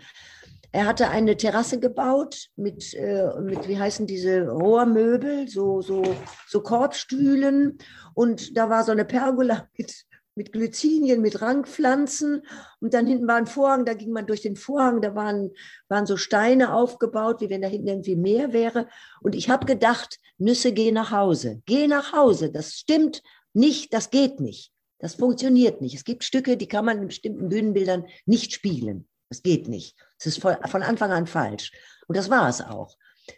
Er hatte eine Terrasse gebaut mit, äh, mit wie heißen diese Rohrmöbel, so, so, so Korbstühlen. Und da war so eine Pergola mit, mit Glycinien, mit Rankpflanzen. Und dann hinten war ein Vorhang, da ging man durch den Vorhang, da waren, waren so Steine aufgebaut, wie wenn da hinten irgendwie Meer wäre. Und ich habe gedacht, Nüsse, geh nach Hause. Geh nach Hause. Das stimmt nicht, das geht nicht. Das funktioniert nicht. Es gibt Stücke, die kann man in bestimmten Bühnenbildern nicht spielen. Das geht nicht. Es ist von, von Anfang an falsch. Und das war es auch.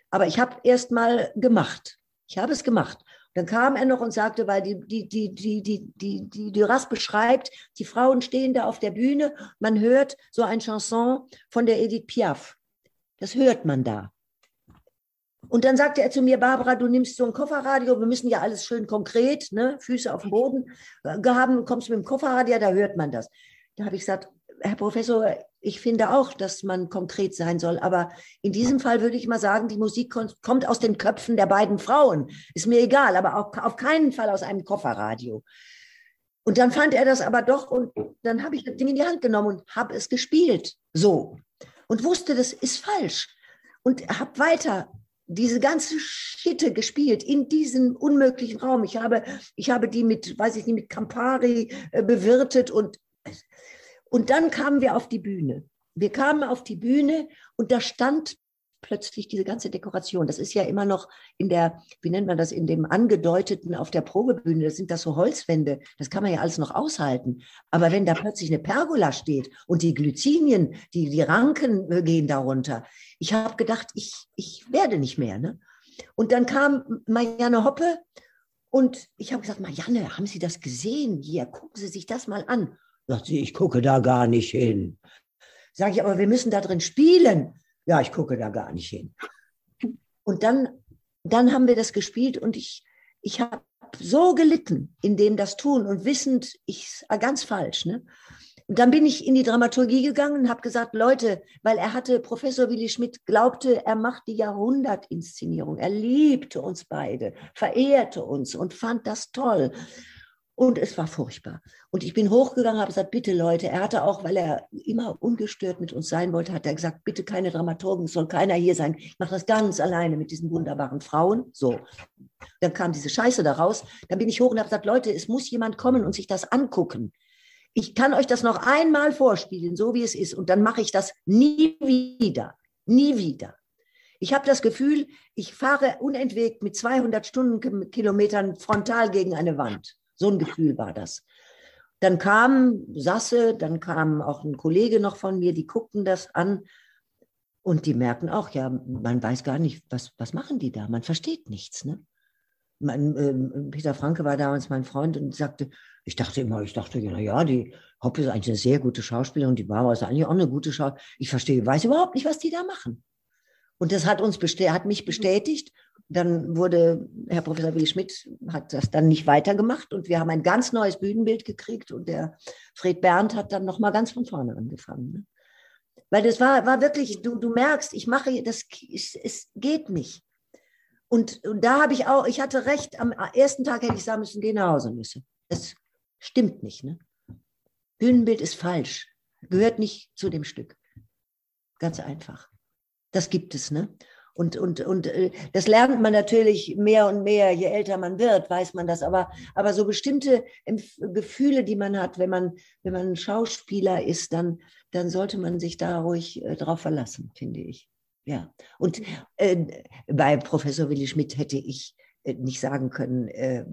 Aber ich habe erst mal gemacht. Ich habe es gemacht. dann kam er noch und sagte, weil die, die, die, die, die, die, die Duras beschreibt, die Frauen stehen da auf der Bühne, man hört so ein Chanson von der Edith Piaf. Das hört man da. Und dann sagte er zu mir, Barbara, du nimmst so ein Kofferradio, wir müssen ja alles schön konkret, ne, Füße auf dem Boden äh, haben, kommst mit dem Kofferradio, da hört man das. Da habe ich gesagt, Herr Professor, ich finde auch, dass man konkret sein soll. Aber in diesem Fall würde ich mal sagen, die Musik kommt aus den Köpfen der beiden Frauen. Ist mir egal, aber auch auf keinen Fall aus einem Kofferradio. Und dann fand er das aber doch und dann habe ich das Ding in die Hand genommen und habe es gespielt. So. Und wusste, das ist falsch. Und habe weiter diese ganze Schitte gespielt in diesem unmöglichen Raum. Ich habe, ich habe die mit, weiß ich nicht, mit Campari äh, bewirtet und, und dann kamen wir auf die Bühne. Wir kamen auf die Bühne und da stand plötzlich diese ganze Dekoration. Das ist ja immer noch in der, wie nennt man das, in dem angedeuteten auf der Probebühne, das sind das so Holzwände, das kann man ja alles noch aushalten. Aber wenn da plötzlich eine Pergola steht und die Glycinien, die, die Ranken gehen darunter, ich habe gedacht, ich, ich werde nicht mehr. Ne? Und dann kam Marianne Hoppe und ich habe gesagt, Marianne, haben Sie das gesehen? Hier, gucken Sie sich das mal an. Sagt sie, ich gucke da gar nicht hin. Sage ich, aber wir müssen da drin spielen ja, ich gucke da gar nicht hin. Und dann, dann haben wir das gespielt und ich, ich habe so gelitten in dem das tun und wissend, ich ganz falsch. Ne? Und dann bin ich in die Dramaturgie gegangen und habe gesagt, Leute, weil er hatte, Professor Willi Schmidt glaubte, er macht die Jahrhundertinszenierung. Er liebte uns beide, verehrte uns und fand das toll. Und es war furchtbar. Und ich bin hochgegangen, habe gesagt, bitte Leute, er hatte auch, weil er immer ungestört mit uns sein wollte, hat er gesagt, bitte keine Dramaturgen, es soll keiner hier sein. Ich mache das ganz alleine mit diesen wunderbaren Frauen. So. Dann kam diese Scheiße daraus. Dann bin ich hoch und habe gesagt, Leute, es muss jemand kommen und sich das angucken. Ich kann euch das noch einmal vorspielen, so wie es ist. Und dann mache ich das nie wieder. Nie wieder. Ich habe das Gefühl, ich fahre unentwegt mit 200 Stundenkilometern frontal gegen eine Wand. So ein Gefühl war das. Dann kam Sasse, dann kam auch ein Kollege noch von mir, die guckten das an und die merken auch, ja, man weiß gar nicht, was, was machen die da? Man versteht nichts. Ne? Mein, äh, Peter Franke war damals mein Freund und sagte, ich dachte immer, ich dachte, na ja, die Hoppe ist eigentlich eine sehr gute Schauspielerin, die Barbara ist eigentlich auch eine gute Schauspielerin. Ich verstehe, weiß überhaupt nicht, was die da machen. Und das hat uns hat mich bestätigt dann wurde Herr Professor Willi Schmidt hat das dann nicht weitergemacht und wir haben ein ganz neues Bühnenbild gekriegt und der Fred Berndt hat dann noch mal ganz von vorne angefangen. Ne? Weil das war, war wirklich, du, du merkst, ich mache, das, es, es geht nicht. Und, und da habe ich auch, ich hatte recht, am ersten Tag hätte ich sagen müssen, geh nach Hause müsse. Das stimmt nicht. Ne? Bühnenbild ist falsch, gehört nicht zu dem Stück. Ganz einfach. Das gibt es, ne? Und, und, und äh, das lernt man natürlich mehr und mehr, je älter man wird, weiß man das. Aber, aber so bestimmte Gefühle, die man hat, wenn man, wenn man Schauspieler ist, dann, dann sollte man sich da ruhig äh, drauf verlassen, finde ich. Ja. Und äh, bei Professor Willi Schmidt hätte ich äh, nicht sagen können, äh,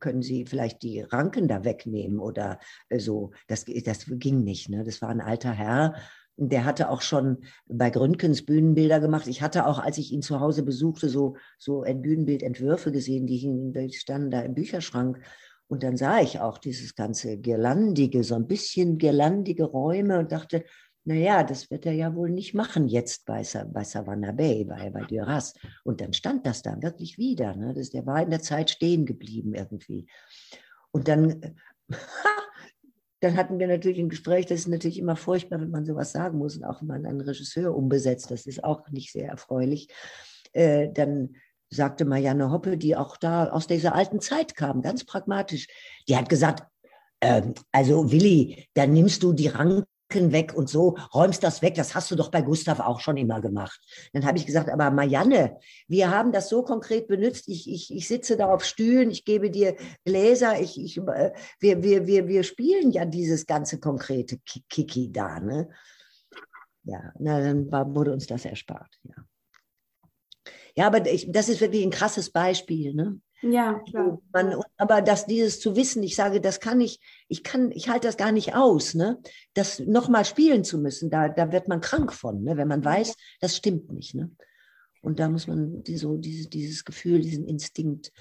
können Sie vielleicht die Ranken da wegnehmen oder äh, so. Das, das ging nicht. Ne? Das war ein alter Herr der hatte auch schon bei Gründgens Bühnenbilder gemacht. Ich hatte auch, als ich ihn zu Hause besuchte, so, so ein Bühnenbildentwürfe gesehen, die, die standen da im Bücherschrank. Und dann sah ich auch dieses ganze Girlandige, so ein bisschen girlandige Räume und dachte, naja, das wird er ja wohl nicht machen jetzt bei, bei Savannah Bay, bei, bei Duras. Und dann stand das da wirklich wieder. Ne? Das, der war in der Zeit stehen geblieben irgendwie. Und dann dann hatten wir natürlich ein Gespräch, das ist natürlich immer furchtbar, wenn man sowas sagen muss und auch wenn man einen Regisseur umbesetzt, das ist auch nicht sehr erfreulich. Äh, dann sagte Marianne Hoppe, die auch da aus dieser alten Zeit kam, ganz pragmatisch, die hat gesagt, ähm, also Willi, dann nimmst du die Rang weg und so, räumst das weg, das hast du doch bei Gustav auch schon immer gemacht. Dann habe ich gesagt, aber Marianne, wir haben das so konkret benutzt, ich, ich, ich sitze da auf Stühlen, ich gebe dir Gläser, ich, ich, äh, wir, wir, wir, wir spielen ja dieses ganze konkrete Kiki da. Ne? Ja, na, dann wurde uns das erspart. Ja, ja aber ich, das ist wirklich ein krasses Beispiel. Ne? Ja, klar. Man, aber dass dieses zu wissen, ich sage, das kann ich, ich kann, ich halte das gar nicht aus, ne? Das nochmal spielen zu müssen, da, da wird man krank von, ne? wenn man weiß, das stimmt nicht, ne? Und da muss man die, so dieses, dieses Gefühl, diesen Instinkt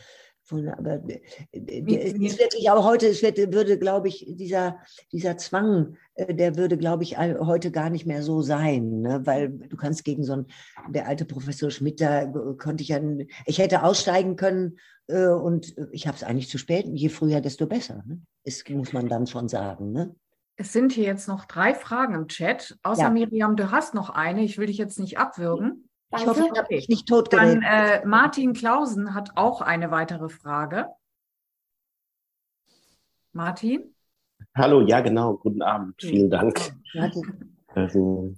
von, aber äh, äh, es wirklich auch heute, es wird, würde, glaube ich, dieser, dieser Zwang, äh, der würde, glaube ich, heute gar nicht mehr so sein, ne? weil du kannst gegen so einen, der alte Professor Schmidt, da konnte ich ja, ich hätte aussteigen können und ich habe es eigentlich zu spät, je früher, desto besser. Ne? Das muss man dann schon sagen. Ne? Es sind hier jetzt noch drei Fragen im Chat. Außer ja. Miriam, du hast noch eine. Ich will dich jetzt nicht abwürgen. Ich hoffe, ich habe mich nicht totgeredet. Dann äh, Martin Klausen hat auch eine weitere Frage. Martin? Hallo, ja genau, guten Abend, vielen Dank. Ähm,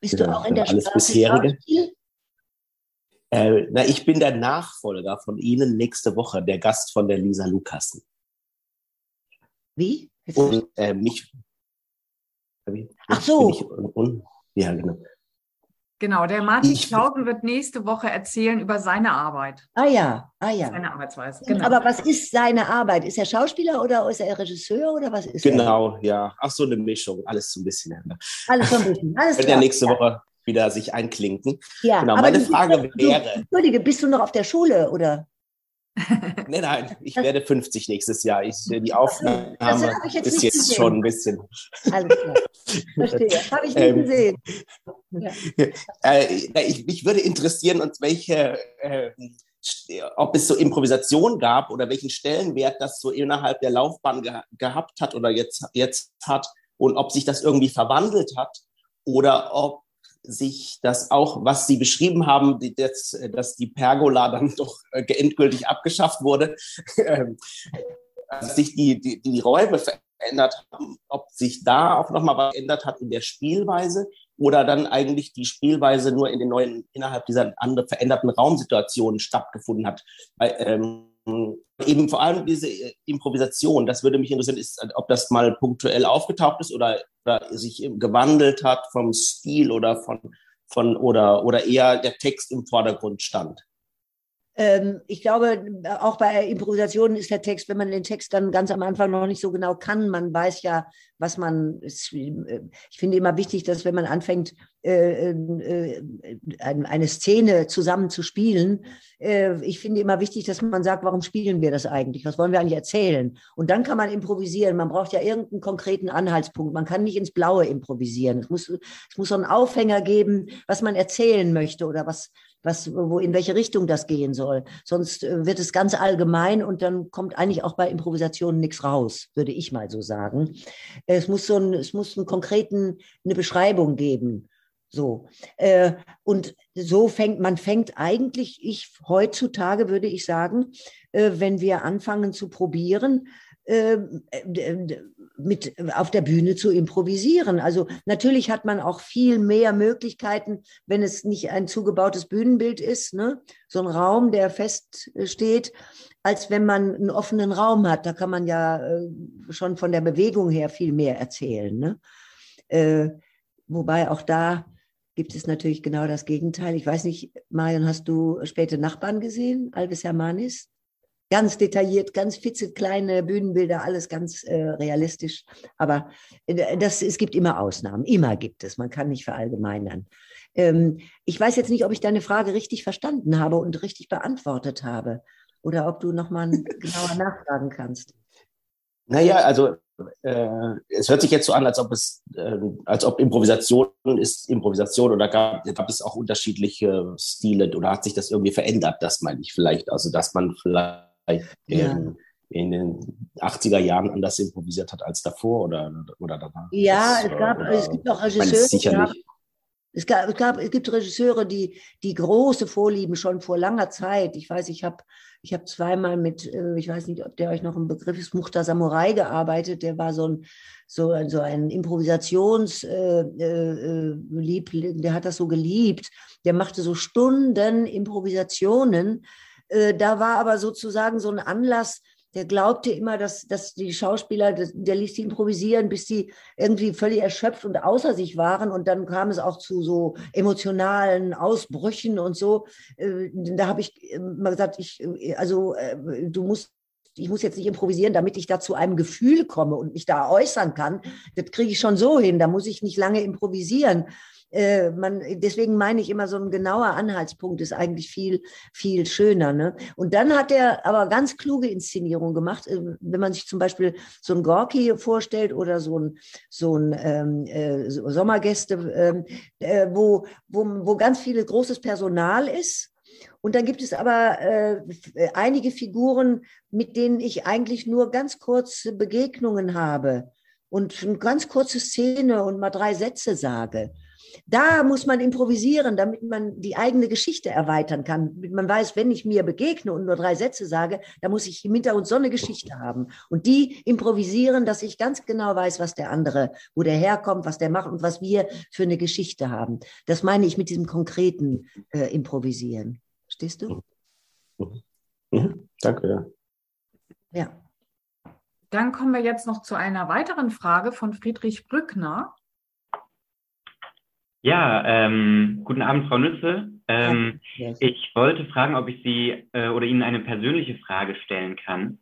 Bist du auch in der alles Sprache bisherige? Schauspiel? Äh, na, ich bin der Nachfolger von Ihnen nächste Woche, der Gast von der Lisa Lukassen. Wie? Und äh, mich. Ach so. Ich, un, un, ja, genau. Genau, der Martin Ich- Klausen wird nächste Woche erzählen über seine Arbeit, Ah ja, ah ja. seine Arbeitsweise. Genau. Aber was ist seine Arbeit? Ist er Schauspieler oder ist er Regisseur oder was ist er? Genau, ja. Ach so, eine Mischung. Alles so ein bisschen. Ne? Alles so ein bisschen. Alles Wird klar. ja nächste Woche wieder sich einklinken. Ja, Genau, aber meine bist Frage doch- wäre- Entschuldige, bist du noch auf der Schule oder? Nein, nein, ich werde 50 nächstes Jahr. Ich, die Aufnahme jetzt ist jetzt gesehen. schon ein bisschen. Alles klar. Verstehe. Habe ich nicht Ähm, gesehen. Äh, na, ich, mich würde interessieren, und welche, äh, ob es so Improvisation gab oder welchen Stellenwert das so innerhalb der Laufbahn geha gehabt hat oder jetzt, jetzt hat und ob sich das irgendwie verwandelt hat oder ob sich das auch, was Sie beschrieben haben, die, das, äh, dass die Pergola dann doch äh, endgültig abgeschafft wurde, ähm, dass sich die, die, die Räume verändert haben, ob sich da auch nochmal was geändert hat in der Spielweise oder dann eigentlich die Spielweise nur in den neuen, innerhalb dieser anderen veränderten Raumsituationen stattgefunden hat. Weil, ähm, eben vor allem diese äh, Improvisation, das würde mich interessieren, ist, ob das mal punktuell aufgetaucht ist oder, oder sich gewandelt hat vom Stil oder von, von oder, oder eher der Text im Vordergrund stand. Ähm, ich glaube, auch bei Improvisationen ist der Text, wenn man den Text dann ganz am Anfang noch nicht so genau kann, man weiß ja, was man. äh, Ich finde immer wichtig, dass wenn man anfängt, äh, äh, ein- eine Szene zusammen zu spielen, äh, ich finde immer wichtig, dass man sagt, warum spielen wir das eigentlich? Was wollen wir eigentlich erzählen? Und dann kann man improvisieren. Man braucht ja irgendeinen konkreten Anhaltspunkt. Man kann nicht ins Blaue improvisieren. Es muss, es muss so einen Aufhänger geben, was man erzählen möchte oder was, was, wo, in welche Richtung das gehen soll. Sonst äh, wird es ganz allgemein und dann kommt eigentlich auch bei Improvisationen nichts raus, würde ich mal so sagen. Es muss so ein, es muss einen konkreten, eine Beschreibung geben. So. Äh, und so fängt, man fängt eigentlich, ich heutzutage würde ich sagen, äh, wenn wir anfangen zu probieren, äh, d- d- mit auf der Bühne zu improvisieren. Also natürlich hat man auch viel mehr Möglichkeiten, wenn es nicht ein zugebautes Bühnenbild ist, ne? so ein Raum, der fest äh, als wenn man einen offenen Raum hat. Da kann man ja äh, schon von der Bewegung her viel mehr erzählen. Ne? Äh, wobei auch da gibt es natürlich genau das Gegenteil. Ich weiß nicht, Marion, hast du späte Nachbarn gesehen, Alves Hermanis? Ganz detailliert, ganz fitze kleine Bühnenbilder, alles ganz äh, realistisch. Aber äh, das, es gibt immer Ausnahmen, immer gibt es. Man kann nicht verallgemeinern. Ähm, ich weiß jetzt nicht, ob ich deine Frage richtig verstanden habe und richtig beantwortet habe. Oder ob du nochmal genauer nachfragen kannst. Naja, also äh, es hört sich jetzt so an, als ob es, äh, als ob Improvisation ist Improvisation oder gab, gab es auch unterschiedliche Stile oder hat sich das irgendwie verändert, das meine ich vielleicht. Also dass man vielleicht Ja. ähm, in den 80er Jahren anders improvisiert hat als davor oder, oder danach. Ja, es gab, oder- es gibt auch Regisseure, die haben. Es gab, es gab, es gibt Regisseure, die, die große Vorlieben schon vor langer Zeit. Ich weiß, ich habe, ich habe zweimal mit, äh, ich weiß nicht, ob der euch noch ein Begriff ist, Muchta Samurai gearbeitet. Der war so ein, so, so ein Improvisations, äh, äh, Liebling, der hat das so geliebt. Der machte so Stunden Improvisationen. Äh, da war aber sozusagen so ein Anlass, der glaubte immer, dass, dass die Schauspieler, das, der ließ die improvisieren, bis die irgendwie völlig erschöpft und außer sich waren. Und dann kam es auch zu so emotionalen Ausbrüchen und so. Äh, Da habe ich mal gesagt, ich, äh, also äh, du musst ich muss jetzt nicht improvisieren, damit ich da zu einem Gefühl komme und mich da äußern kann. Das kriege ich schon so hin. Da muss ich nicht lange improvisieren. Äh, man, deswegen meine ich immer, so ein genauer Anhaltspunkt ist eigentlich viel, viel schöner. Ne? Und dann hat er aber ganz kluge Inszenierungen gemacht. Äh, Wenn man sich zum Beispiel so ein Gorki vorstellt oder so ein, so ein ähm, äh, so Sommergäste, ähm, äh, wo, wo, wo ganz viel großes Personal ist. Und dann gibt es aber äh, einige Figuren, mit denen ich eigentlich nur ganz kurze Begegnungen habe und eine ganz kurze Szene und mal drei Sätze sage. Da muss man improvisieren, damit man die eigene Geschichte erweitern kann. Man weiß, wenn ich mir begegne und nur drei Sätze sage, da muss ich im Hintergrund so eine Geschichte haben. Und die improvisieren, dass ich ganz genau weiß, was der andere, wo der herkommt, was der macht und was wir für eine Geschichte haben. Das meine ich mit diesem konkreten äh, Improvisieren. Stehst du? Mhm. Mhm. Danke, ja. Ja. Dann kommen wir jetzt noch zu einer weiteren Frage von Friedrich Brückner. Ja, ähm, guten Abend, Frau Nütze. Ähm, yes. Ich wollte fragen, ob ich Sie äh, oder Ihnen eine persönliche Frage stellen kann.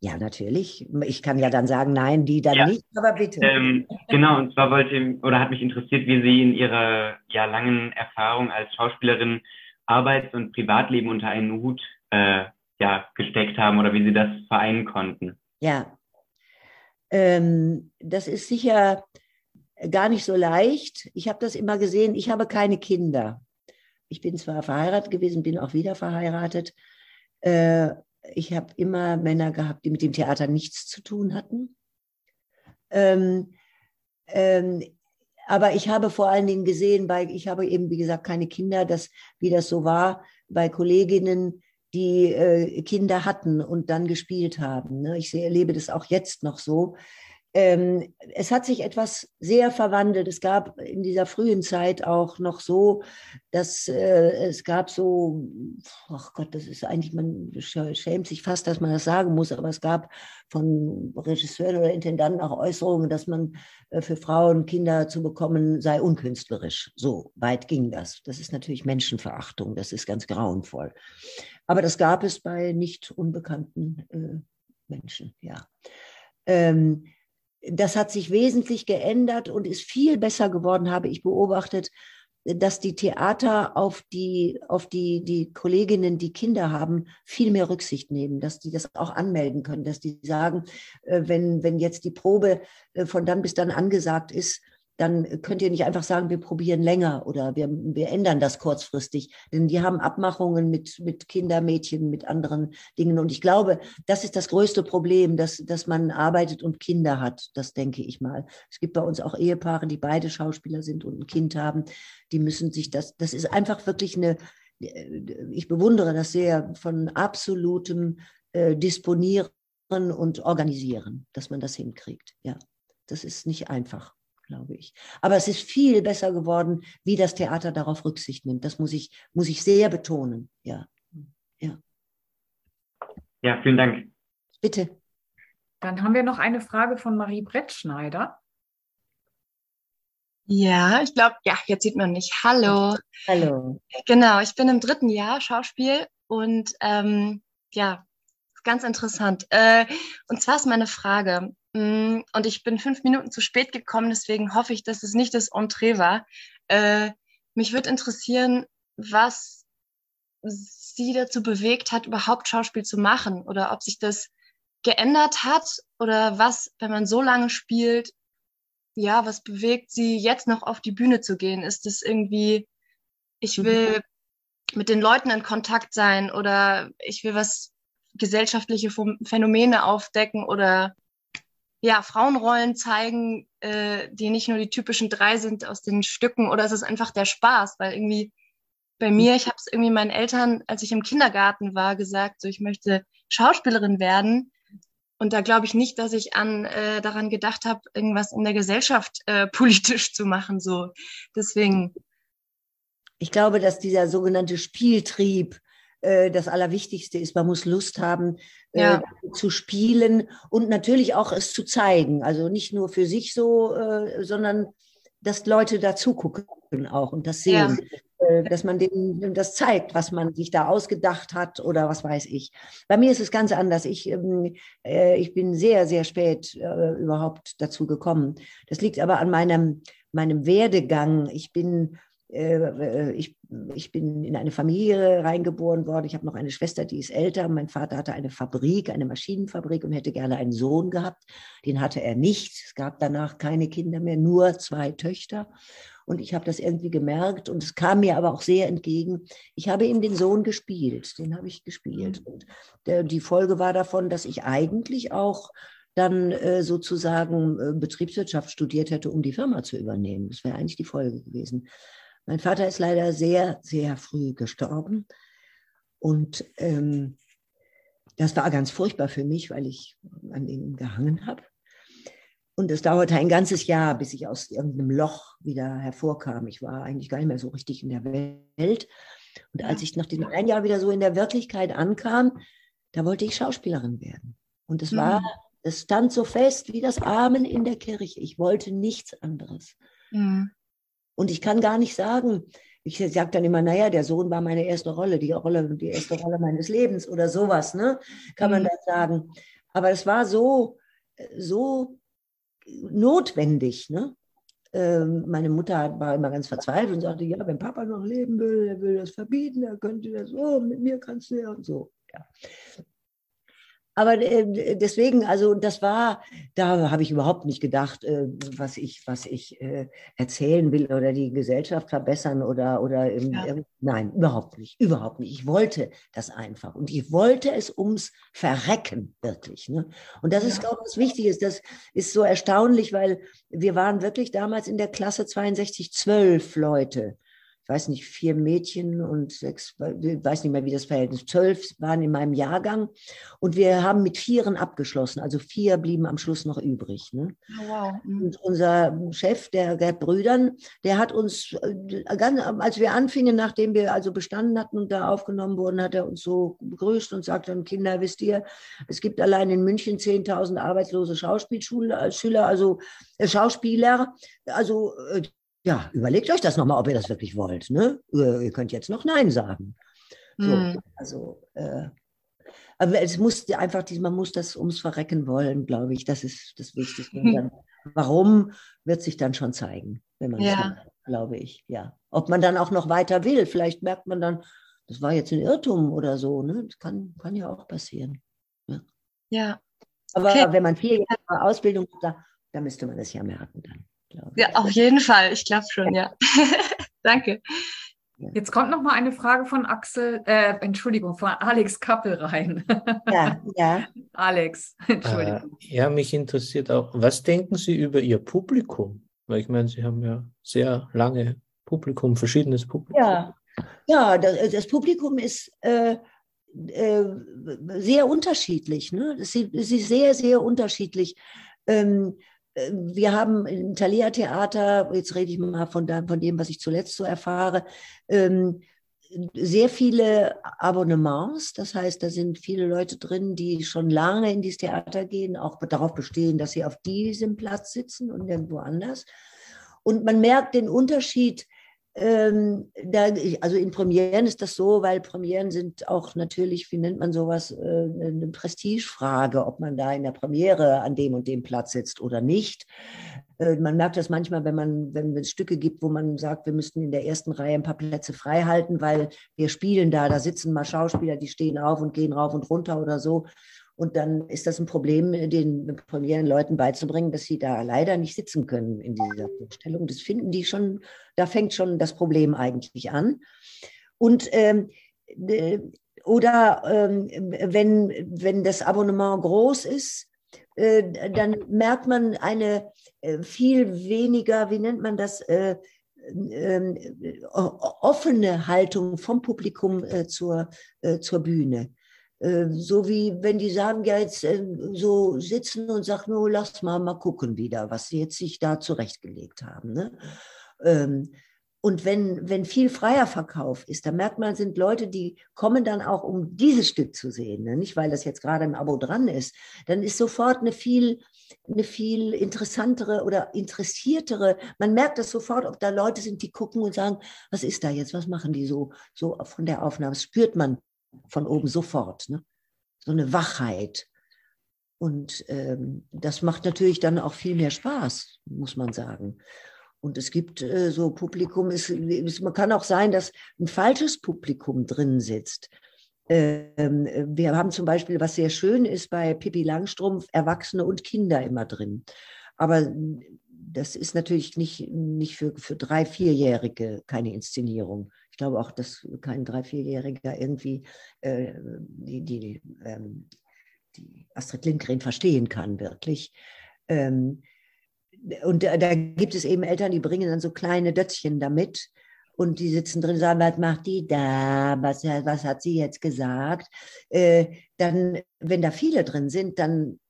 Ja, natürlich. Ich kann ja dann sagen, nein, die dann ja. nicht, aber bitte. Ähm, genau, und zwar wollte oder hat mich interessiert, wie Sie in Ihrer ja, langen Erfahrung als Schauspielerin Arbeits- und Privatleben unter einen Hut äh, ja, gesteckt haben oder wie Sie das vereinen konnten. Ja, ähm, das ist sicher gar nicht so leicht. Ich habe das immer gesehen, ich habe keine Kinder. Ich bin zwar verheiratet gewesen, bin auch wieder verheiratet. Äh, ich habe immer Männer gehabt, die mit dem Theater nichts zu tun hatten. Ähm, ähm, aber ich habe vor allen Dingen gesehen, weil ich habe eben, wie gesagt, keine Kinder, dass, wie das so war, bei Kolleginnen, die äh, Kinder hatten und dann gespielt haben. Ne? Ich erlebe das auch jetzt noch so. Ähm, es hat sich etwas sehr verwandelt. Es gab in dieser frühen Zeit auch noch so, dass äh, es gab so, ach Gott, das ist eigentlich, man schämt sich fast, dass man das sagen muss, aber es gab von Regisseuren oder Intendanten auch Äußerungen, dass man äh, für Frauen Kinder zu bekommen sei unkünstlerisch. So weit ging das. Das ist natürlich Menschenverachtung, das ist ganz grauenvoll. Aber das gab es bei nicht unbekannten äh, Menschen, ja. Ähm, das hat sich wesentlich geändert und ist viel besser geworden, habe ich beobachtet, dass die Theater auf die, auf die, die Kolleginnen, die Kinder haben, viel mehr Rücksicht nehmen, dass die das auch anmelden können, dass die sagen, äh, wenn, wenn jetzt die Probe äh, von dann bis dann angesagt ist, dann könnt ihr nicht einfach sagen, wir probieren länger oder wir, wir ändern das kurzfristig. Denn die haben Abmachungen mit, mit Kindermädchen, mit anderen Dingen. Und ich glaube, das ist das größte Problem, dass, dass man arbeitet und Kinder hat. Das denke ich mal. Es gibt bei uns auch Ehepaare, die beide Schauspieler sind und ein Kind haben. Die müssen sich das, das ist einfach wirklich eine, ich bewundere das sehr von absolutem äh, Disponieren und Organisieren, dass man das hinkriegt. Ja, das ist nicht einfach glaube ich. Aber es ist viel besser geworden, wie das Theater darauf Rücksicht nimmt. Das muss ich, muss ich sehr betonen. Ja. Ja. Ja, vielen Dank. Bitte. Dann haben wir noch eine Frage von Marie Brettschneider. Ja, ich glaube, ja, jetzt sieht man mich. Hallo. Hallo. Genau, ich bin im dritten Jahr Schauspiel und ähm, ja, ganz interessant. Äh, und zwar ist meine Frage, und ich bin fünf Minuten zu spät gekommen, deswegen hoffe ich, dass es nicht das Entree war. Äh, mich würde interessieren, was Sie dazu bewegt hat, überhaupt Schauspiel zu machen oder ob sich das geändert hat oder was, wenn man so lange spielt, ja, was bewegt Sie jetzt noch auf die Bühne zu gehen? Ist es irgendwie, ich will mit den Leuten in Kontakt sein oder ich will was gesellschaftliche Phänomene aufdecken oder ja, Frauenrollen zeigen, äh, die nicht nur die typischen drei sind aus den Stücken oder es ist einfach der Spaß, weil irgendwie bei mir, ich habe es irgendwie meinen Eltern, als ich im Kindergarten war, gesagt, so ich möchte Schauspielerin werden. Und da glaube ich nicht, dass ich an äh, daran gedacht habe, irgendwas in der Gesellschaft äh, politisch zu machen. So deswegen. Ich glaube, dass dieser sogenannte Spieltrieb äh, das Allerwichtigste ist. Man muss Lust haben, ja. äh, zu spielen und natürlich auch es zu zeigen. Also nicht nur für sich so, äh, sondern dass Leute dazu gucken auch und das sehen. Ja. Äh, dass man denen das zeigt, was man sich da ausgedacht hat oder was weiß ich. Bei mir ist es ganz anders. Ich, ähm, ich bin sehr, sehr spät überhaupt dazu gekommen. Das liegt aber an meinem, meinem Werdegang. Ich bin äh, ich, ich bin in eine Familie reingeboren worden. Ich habe noch eine Schwester, die ist älter. Mein Vater hatte eine Fabrik, eine Maschinenfabrik und hätte gerne einen Sohn gehabt. Den hatte er nicht. Es gab danach keine Kinder mehr, nur zwei Töchter. Und ich habe das irgendwie gemerkt und es kam mir aber auch sehr entgegen. Ich habe ihm den Sohn gespielt, den habe ich gespielt. Und der, die Folge war davon, dass ich eigentlich auch dann äh, sozusagen äh, Betriebswirtschaft studiert hätte, um die Firma zu übernehmen. Das wäre eigentlich die Folge gewesen. Mein Vater ist leider sehr, sehr früh gestorben. Und ähm, das war ganz furchtbar für mich, weil ich an ihm gehangen habe. Und es dauerte ein ganzes Jahr, bis ich aus irgendeinem Loch wieder hervorkam. Ich war eigentlich gar nicht mehr so richtig in der Welt. Und als ich nach diesem ein Jahr wieder so in der Wirklichkeit ankam, da wollte ich Schauspielerin werden. Und es war, mhm. es stand so fest wie das Amen in der Kirche. Ich wollte nichts anderes. Mhm. Und ich kann gar nicht sagen, ich sage dann immer, naja, der Sohn war meine erste Rolle, die Rolle, die erste Rolle meines Lebens oder sowas, ne? Kann man mhm. das sagen. Aber es war so, so notwendig, ne? Ähm, meine Mutter war immer ganz verzweifelt und sagte, ja, wenn Papa noch leben will, er will das verbieten, er könnte das so, oh, mit mir kannst du ja und so. Ja. Aber äh, deswegen, also das war, da habe ich überhaupt nicht gedacht, äh, was ich, was ich äh, erzählen will oder die Gesellschaft verbessern oder, oder im, ja. nein, überhaupt nicht, überhaupt nicht. Ich wollte das einfach und ich wollte es ums Verrecken wirklich. Ne? Und das ja. ist, glaube ich, was Wichtiges. Das ist so erstaunlich, weil wir waren wirklich damals in der Klasse 62 zwölf Leute ich weiß nicht, vier Mädchen und sechs, ich weiß nicht mehr, wie das Verhältnis, zwölf waren in meinem Jahrgang und wir haben mit vieren abgeschlossen, also vier blieben am Schluss noch übrig. Ne? Oh, wow. Mhm. Und unser Chef, der Gerd Brüdern, der hat uns, äh, als wir anfingen, nachdem wir also bestanden hatten und da aufgenommen wurden, hat er uns so begrüßt und sagt dann, Kinder, wisst ihr, es gibt allein in München 10.000 arbeitslose Schauspielschüler, also äh, Schauspieler, also äh, ja, überlegt euch das nochmal, ob ihr das wirklich wollt. Ne? Ihr könnt jetzt noch Nein sagen. So, mm. Also, äh, aber es muss einfach, man muss das ums Verrecken wollen, glaube ich. Das ist das Wichtigste. Dann, warum wird sich dann schon zeigen, wenn man ja. macht, glaube ich. Ja. Ob man dann auch noch weiter will, vielleicht merkt man dann, das war jetzt ein Irrtum oder so. Ne? Das kann, kann ja auch passieren. Ja. ja. Aber okay. wenn man vier Jahre Ausbildung hat, da, da müsste man das ja merken dann. Ja, auf jeden Fall. Ich glaube schon, ja. Danke. Jetzt kommt noch mal eine Frage von Axel, äh, Entschuldigung, von Alex Kappel rein. Ja, ja. Alex, Entschuldigung. Äh, ja, mich interessiert auch, was denken Sie über Ihr Publikum? Weil ich meine, Sie haben ja sehr lange Publikum, verschiedenes Publikum. Ja, ja das, das Publikum ist äh, äh, sehr unterschiedlich. Ne? Es ist sehr, sehr unterschiedlich. Ähm, äh, wir haben im Thalia Theater, jetzt rede ich mal von, von dem, was ich zuletzt so erfahre, ähm, sehr viele Abonnements. Das heißt, da sind viele Leute drin, die schon lange in dieses Theater gehen, auch darauf bestehen, dass sie auf diesem Platz sitzen und irgendwo anders. Und man merkt den Unterschied ähm, da, also in Premieren ist das so, weil Premieren sind auch natürlich, wie nennt man sowas, äh, eine Prestigefrage, ob man da in der Premiere an dem und dem Platz sitzt oder nicht. Äh, man merkt das manchmal, wenn man, wenn es Stücke gibt, wo man sagt, wir müssten in der ersten Reihe ein paar Plätze frei halten, weil wir spielen da, da sitzen mal Schauspieler, die stehen auf und gehen rauf und runter oder so. Und dann ist das ein Problem, den Premieren Leuten beizubringen, dass sie da leider nicht sitzen können in dieser Vorstellung. Das finden die schon, da fängt schon das Problem eigentlich an. Und ähm, äh, oder ähm, wenn, wenn das Abonnement groß ist, äh, dann merkt man eine äh, viel weniger, wie nennt man das, äh, ähm, offene Haltung vom Publikum äh, zur, äh, zur Bühne. Äh, so wie wenn die sagen, ja, jetzt äh, so sitzen und sagen, nur lass mal mal gucken wieder, was sie jetzt sich da zurechtgelegt haben. Ne? Ähm, und wenn, wenn viel freier Verkauf ist, dann merkt man, sind Leute, die kommen dann auch, um dieses Stück zu sehen, ne? nicht weil das jetzt gerade im Abo dran ist, dann ist sofort eine viel, eine viel interessantere oder interessiertere, man merkt das sofort, ob da Leute sind, die gucken und sagen, was ist da jetzt, was machen die so, so von der Aufnahme, das spürt man von oben sofort. Ne? So eine Wachheit. Und ähm, das macht natürlich dann auch viel mehr Spaß, muss man sagen. Und es gibt äh, so Publikum, es, es, man kann auch sein, dass ein falsches Publikum drin sitzt. Ähm, wir haben zum Beispiel, was sehr schön ist bei Pippi Langstrumpf, Erwachsene und Kinder immer drin. Aber das ist natürlich nicht, nicht für, für drei, vierjährige keine Inszenierung. Ich glaube auch, dass kein Drei-, Vierjähriger irgendwie äh, die, die, ähm, die Astrid Lindgren verstehen kann, wirklich. Ähm, und da, da, gibt es eben Eltern, die bringen dann so kleine Dötzchen damit und die sitzen drin und sagen, was macht die da? Was, was hat sie jetzt gesagt? Äh, dann, wenn da viele drin sind, dann,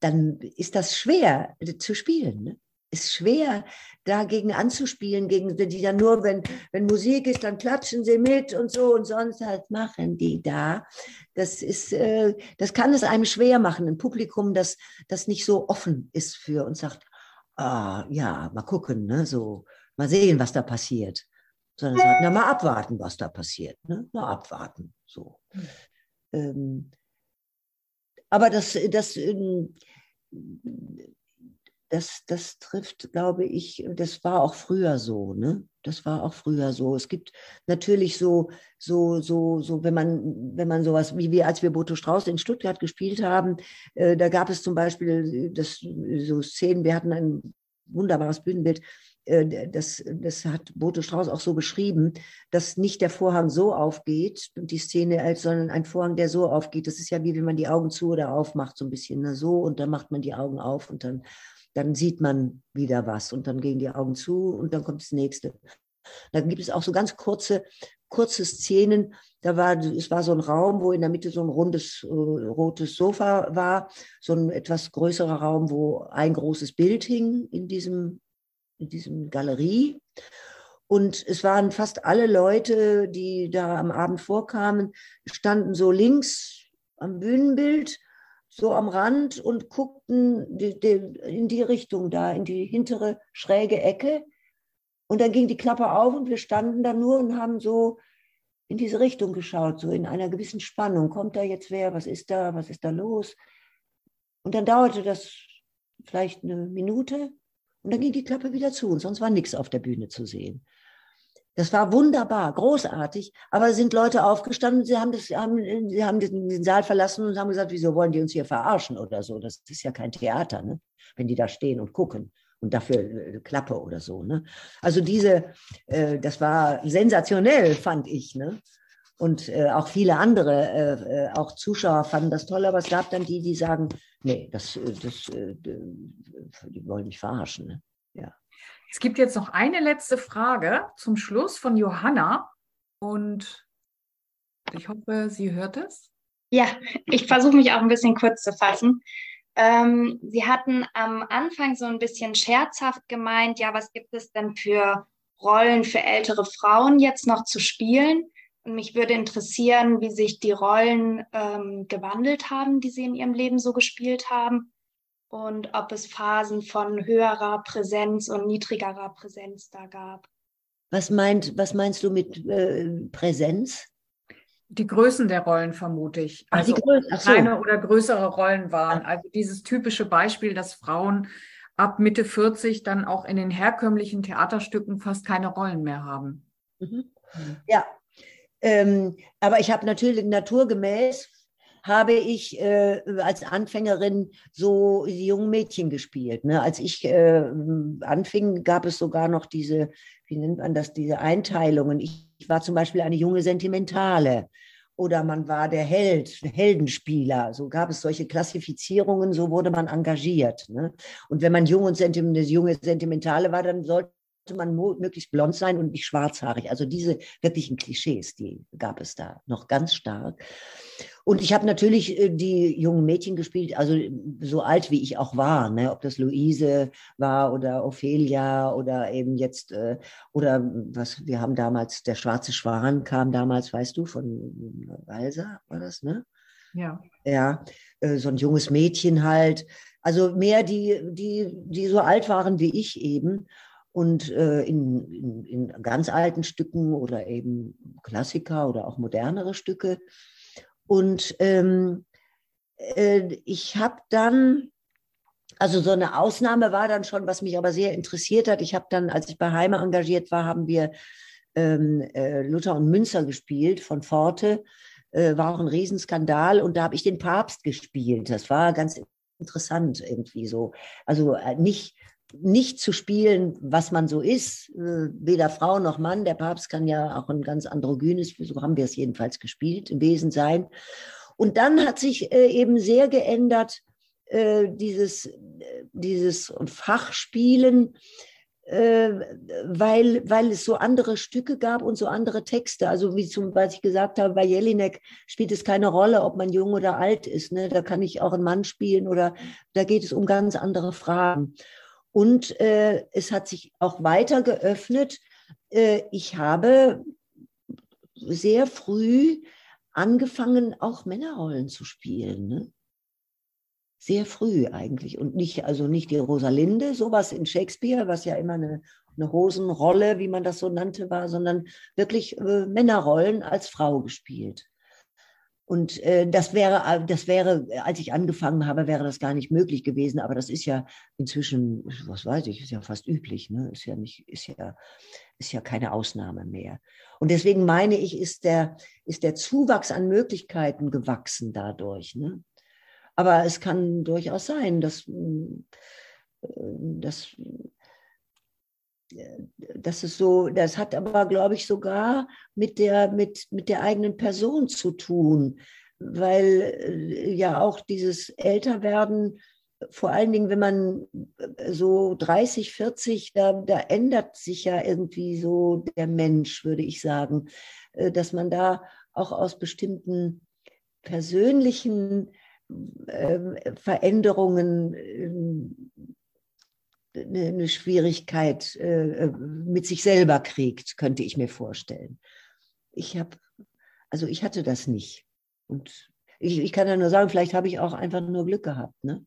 dann ist das schwer zu spielen. Ne? Ist schwer, dagegen anzuspielen, gegen die dann nur, wenn, wenn Musik ist, dann klatschen sie mit und so und sonst halt machen die da. Das ist, äh, das kann es einem schwer machen, ein Publikum, das, das nicht so offen ist für und sagt, ah, ja, mal gucken, ne, so, mal sehen, was da passiert. Sondern sagt, na, mal abwarten, was da passiert, ne, mal abwarten, so. Hm. Ähm, aber das, das, ähm, das, das trifft, glaube ich, das war auch früher so, ne? Das war auch früher so. Es gibt natürlich so, so, so, so, wenn man, wenn man sowas, wie wir, als wir Boto Strauß in Stuttgart gespielt haben, äh, da gab es zum Beispiel das, so Szenen, wir hatten ein wunderbares Bühnenbild, äh, das, das hat Boto Strauß auch so beschrieben, dass nicht der Vorhang so aufgeht, die Szene, sondern ein Vorhang, der so aufgeht. Das ist ja wie wenn man die Augen zu oder aufmacht, so ein bisschen ne? so und dann macht man die Augen auf und dann dann sieht man wieder was und dann gehen die Augen zu und dann kommt das nächste. Dann gibt es auch so ganz kurze, kurze Szenen. Da war, es war so ein Raum, wo in der Mitte so ein rundes, äh, rotes Sofa war, so ein etwas größerer Raum, wo ein großes Bild hing in diesem, in diesem Galerie. Und es waren fast alle Leute, die da am Abend vorkamen, standen so links am Bühnenbild so am Rand und guckten in die Richtung da, in die hintere schräge Ecke. Und dann ging die Klappe auf und wir standen da nur und haben so in diese Richtung geschaut, so in einer gewissen Spannung. Kommt da jetzt wer? Was ist da? Was ist da los? Und dann dauerte das vielleicht eine Minute und dann ging die Klappe wieder zu und sonst war nichts auf der Bühne zu sehen. Das war wunderbar, großartig. Aber sind Leute aufgestanden, sie haben, das, haben, sie haben den Saal verlassen und haben gesagt, wieso wollen die uns hier verarschen oder so? Das ist ja kein Theater, ne? wenn die da stehen und gucken und dafür äh, Klappe oder so. Ne? Also diese, äh, das war sensationell, fand ich. Ne? Und äh, auch viele andere, äh, äh auch Zuschauer fanden das toll, aber es gab dann die, die sagen, nee, das, äh, das, die wollen mich verarschen. Ne? Ja. Es gibt jetzt noch eine letzte Frage zum Schluss von Johanna und ich hoffe, sie hört es. Ja, ich versuche mich auch ein bisschen kurz zu fassen. Ähm, sie hatten am Anfang so ein bisschen scherzhaft gemeint, ja, was gibt es denn für Rollen für ältere Frauen jetzt noch zu spielen? Und mich würde interessieren, wie sich die Rollen ähm, gewandelt haben, die sie in ihrem Leben so gespielt haben und ob es Phasen von höherer Präsenz und niedrigerer Präsenz da gab. Was, meint, was meinst du mit äh, Präsenz? Die Größen der Rollen vermute ich. Ach, also Ach so. kleine oder größere Rollen waren. Also dieses typische Beispiel, dass Frauen ab Mitte 40 dann auch in den herkömmlichen Theaterstücken fast keine Rollen mehr haben. Mhm. Ja, ähm, aber ich habe natürlich naturgemäß habe ich äh, als Anfängerin so die jungen Mädchen gespielt. Ne? Als ich äh, anfing, gab es sogar noch diese, wie nennt man das, diese Einteilungen. Ich, ich war zum Beispiel eine junge Sentimentale oder man war der Held, Heldenspieler. So gab es solche Klassifizierungen, so wurde man engagiert. Ne? Und wenn man jung und sentiment, junge Sentimentale war, dann sollte man möglichst blond sein und nicht schwarzhaarig. Also diese wirklichen Klischees, die gab es da noch ganz stark. Und ich habe natürlich äh, die jungen Mädchen gespielt, also so alt wie ich auch war, ne? ob das Luise war oder Ophelia oder eben jetzt, äh, oder was, wir haben damals, der Schwarze Schwan kam damals, weißt du, von Walser war das, ne? Ja. Ja, äh, so ein junges Mädchen halt. Also mehr die, die, die so alt waren wie ich eben und äh, in, in, in, ganz alten Stücken oder eben Klassiker oder auch modernere Stücke. Und ähm, äh, ich habe dann, also so eine Ausnahme war dann schon, was mich aber sehr interessiert hat. Ich habe dann, als ich bei Heime engagiert war, haben wir ähm, äh, Luther und Münzer gespielt von Forte. Äh, war auch ein Riesenskandal und da habe ich den Papst gespielt. Das war ganz interessant irgendwie so. Also äh, nicht nicht zu spielen, was man so ist, äh, weder Frau noch Mann. Der Papst kann ja auch ein ganz androgynes, so haben wir es jedenfalls gespielt, im Wesen sein. Und dann hat sich äh, eben sehr geändert, äh, dieses, dieses Fachspielen, weil, weil es so andere Stücke gab und so andere Texte. Also wie zum was ich gesagt habe, bei Jelinek spielt es keine Rolle, ob man jung oder alt ist. Ne? Da kann ich auch einen Mann spielen oder da geht es um ganz andere Fragen. Und äh, es hat sich auch weiter geöffnet. Äh, ich habe sehr früh angefangen, auch Männerrollen zu spielen. Ne? Sehr früh eigentlich. Und nicht, also nicht die Rosalinde, sowas in Shakespeare, was ja immer eine, eine Hosenrolle, wie man das so nannte, war, sondern wirklich äh, Männerrollen als Frau gespielt. Und äh, das wäre, das wäre, als ich angefangen habe, wäre das gar nicht möglich gewesen. Aber das ist ja inzwischen, was weiß ich, ist ja fast üblich. Ne? Ist ja nicht, ist ja, ist ja keine Ausnahme mehr. Und deswegen meine ich, ist der, ist der Zuwachs an Möglichkeiten gewachsen dadurch. Ne? Aber es kann durchaus sein, dass, äh, dass, dass es so, das hat aber, glaube ich, sogar mit der, mit, mit der eigenen Person zu tun, weil äh, ja auch dieses Älterwerden vor allen Dingen, wenn man äh, so 30, 40, da, da ändert sich ja irgendwie so der Mensch, würde ich sagen, äh, dass man da auch aus bestimmten persönlichen ähm, Veränderungen ähm, eine Schwierigkeit äh, mit sich selber kriegt, könnte ich mir vorstellen. Ich habe, also ich hatte das nicht. Und ich, ich kann ja nur sagen, vielleicht habe ich auch einfach nur Glück gehabt. Ne?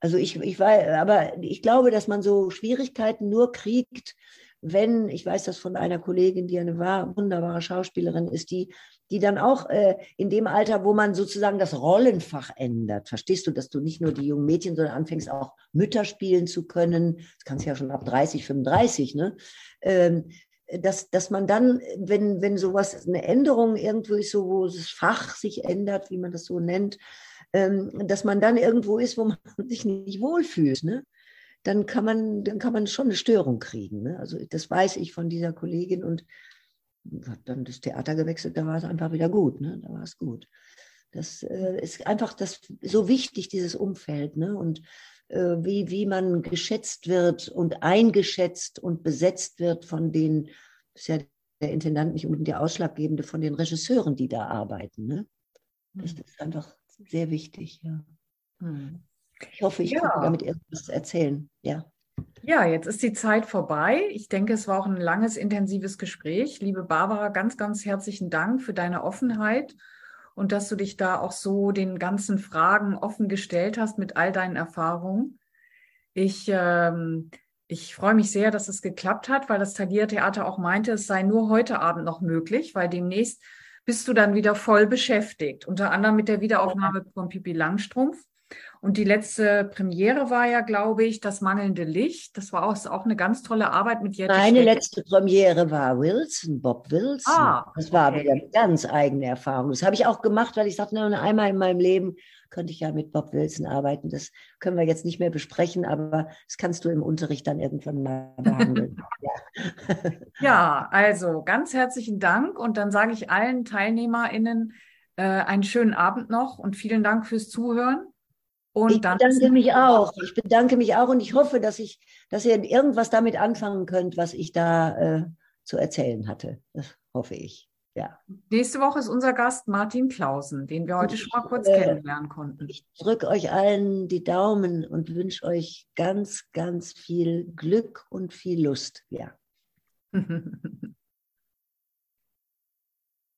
Also ich, ich war, aber ich glaube, dass man so Schwierigkeiten nur kriegt, wenn, ich weiß das von einer Kollegin, die eine wunderbare Schauspielerin ist, die, die dann auch äh, in dem Alter, wo man sozusagen das Rollenfach ändert, verstehst du, dass du nicht nur die jungen Mädchen, sondern anfängst auch Mütter spielen zu können, das kannst du ja schon ab 30, 35, ne? Ähm, dass, dass man dann, wenn, wenn sowas, eine Änderung irgendwo ist, so wo das Fach sich ändert, wie man das so nennt, ähm, dass man dann irgendwo ist, wo man sich nicht wohlfühlt, ne? Dann kann man, dann kann man schon eine Störung kriegen. Ne? Also das weiß ich von dieser Kollegin und hat dann das Theater gewechselt, da war es einfach wieder gut, ne? Da war es gut. Das äh, ist einfach das so wichtig, dieses Umfeld, ne? Und äh, wie, wie man geschätzt wird und eingeschätzt und besetzt wird von den, das ist ja der Intendant nicht unbedingt der Ausschlaggebende, von den Regisseuren, die da arbeiten. Ne? Das hm. ist einfach sehr wichtig, ja. Hm. Ich hoffe, ich ja. konnte damit etwas erzählen. Ja. Ja, jetzt ist die Zeit vorbei. Ich denke, es war auch ein langes, intensives Gespräch. Liebe Barbara, ganz, ganz herzlichen Dank für deine Offenheit und dass du dich da auch so den ganzen Fragen offen gestellt hast mit all deinen Erfahrungen. Ich, ähm, ich freue mich sehr, dass es geklappt hat, weil das Thalia Theater auch meinte, es sei nur heute Abend noch möglich, weil demnächst bist du dann wieder voll beschäftigt, unter anderem mit der Wiederaufnahme von Pipi Langstrumpf. Und die letzte Premiere war ja, glaube ich, das mangelnde Licht. Das war auch, auch eine ganz tolle Arbeit mit Jette Meine Schreck. letzte Premiere war Wilson, Bob Wilson. Ah, das war okay. wieder eine ganz eigene Erfahrung. Das habe ich auch gemacht, weil ich sagte, nur einmal in meinem Leben könnte ich ja mit Bob Wilson arbeiten. Das können wir jetzt nicht mehr besprechen, aber das kannst du im Unterricht dann irgendwann mal behandeln. ja. ja, also ganz herzlichen Dank und dann sage ich allen TeilnehmerInnen äh, einen schönen Abend noch und vielen Dank fürs Zuhören. Und ich bedanke mich auch. Ich bedanke mich auch und ich hoffe, dass ich, dass ihr irgendwas damit anfangen könnt, was ich da äh, zu erzählen hatte. Das hoffe ich. Ja. Nächste Woche ist unser Gast Martin Klausen, den wir heute ich, schon mal kurz äh, kennenlernen konnten. Ich drücke euch allen die Daumen und wünsche euch ganz, ganz viel Glück und viel Lust. Ja.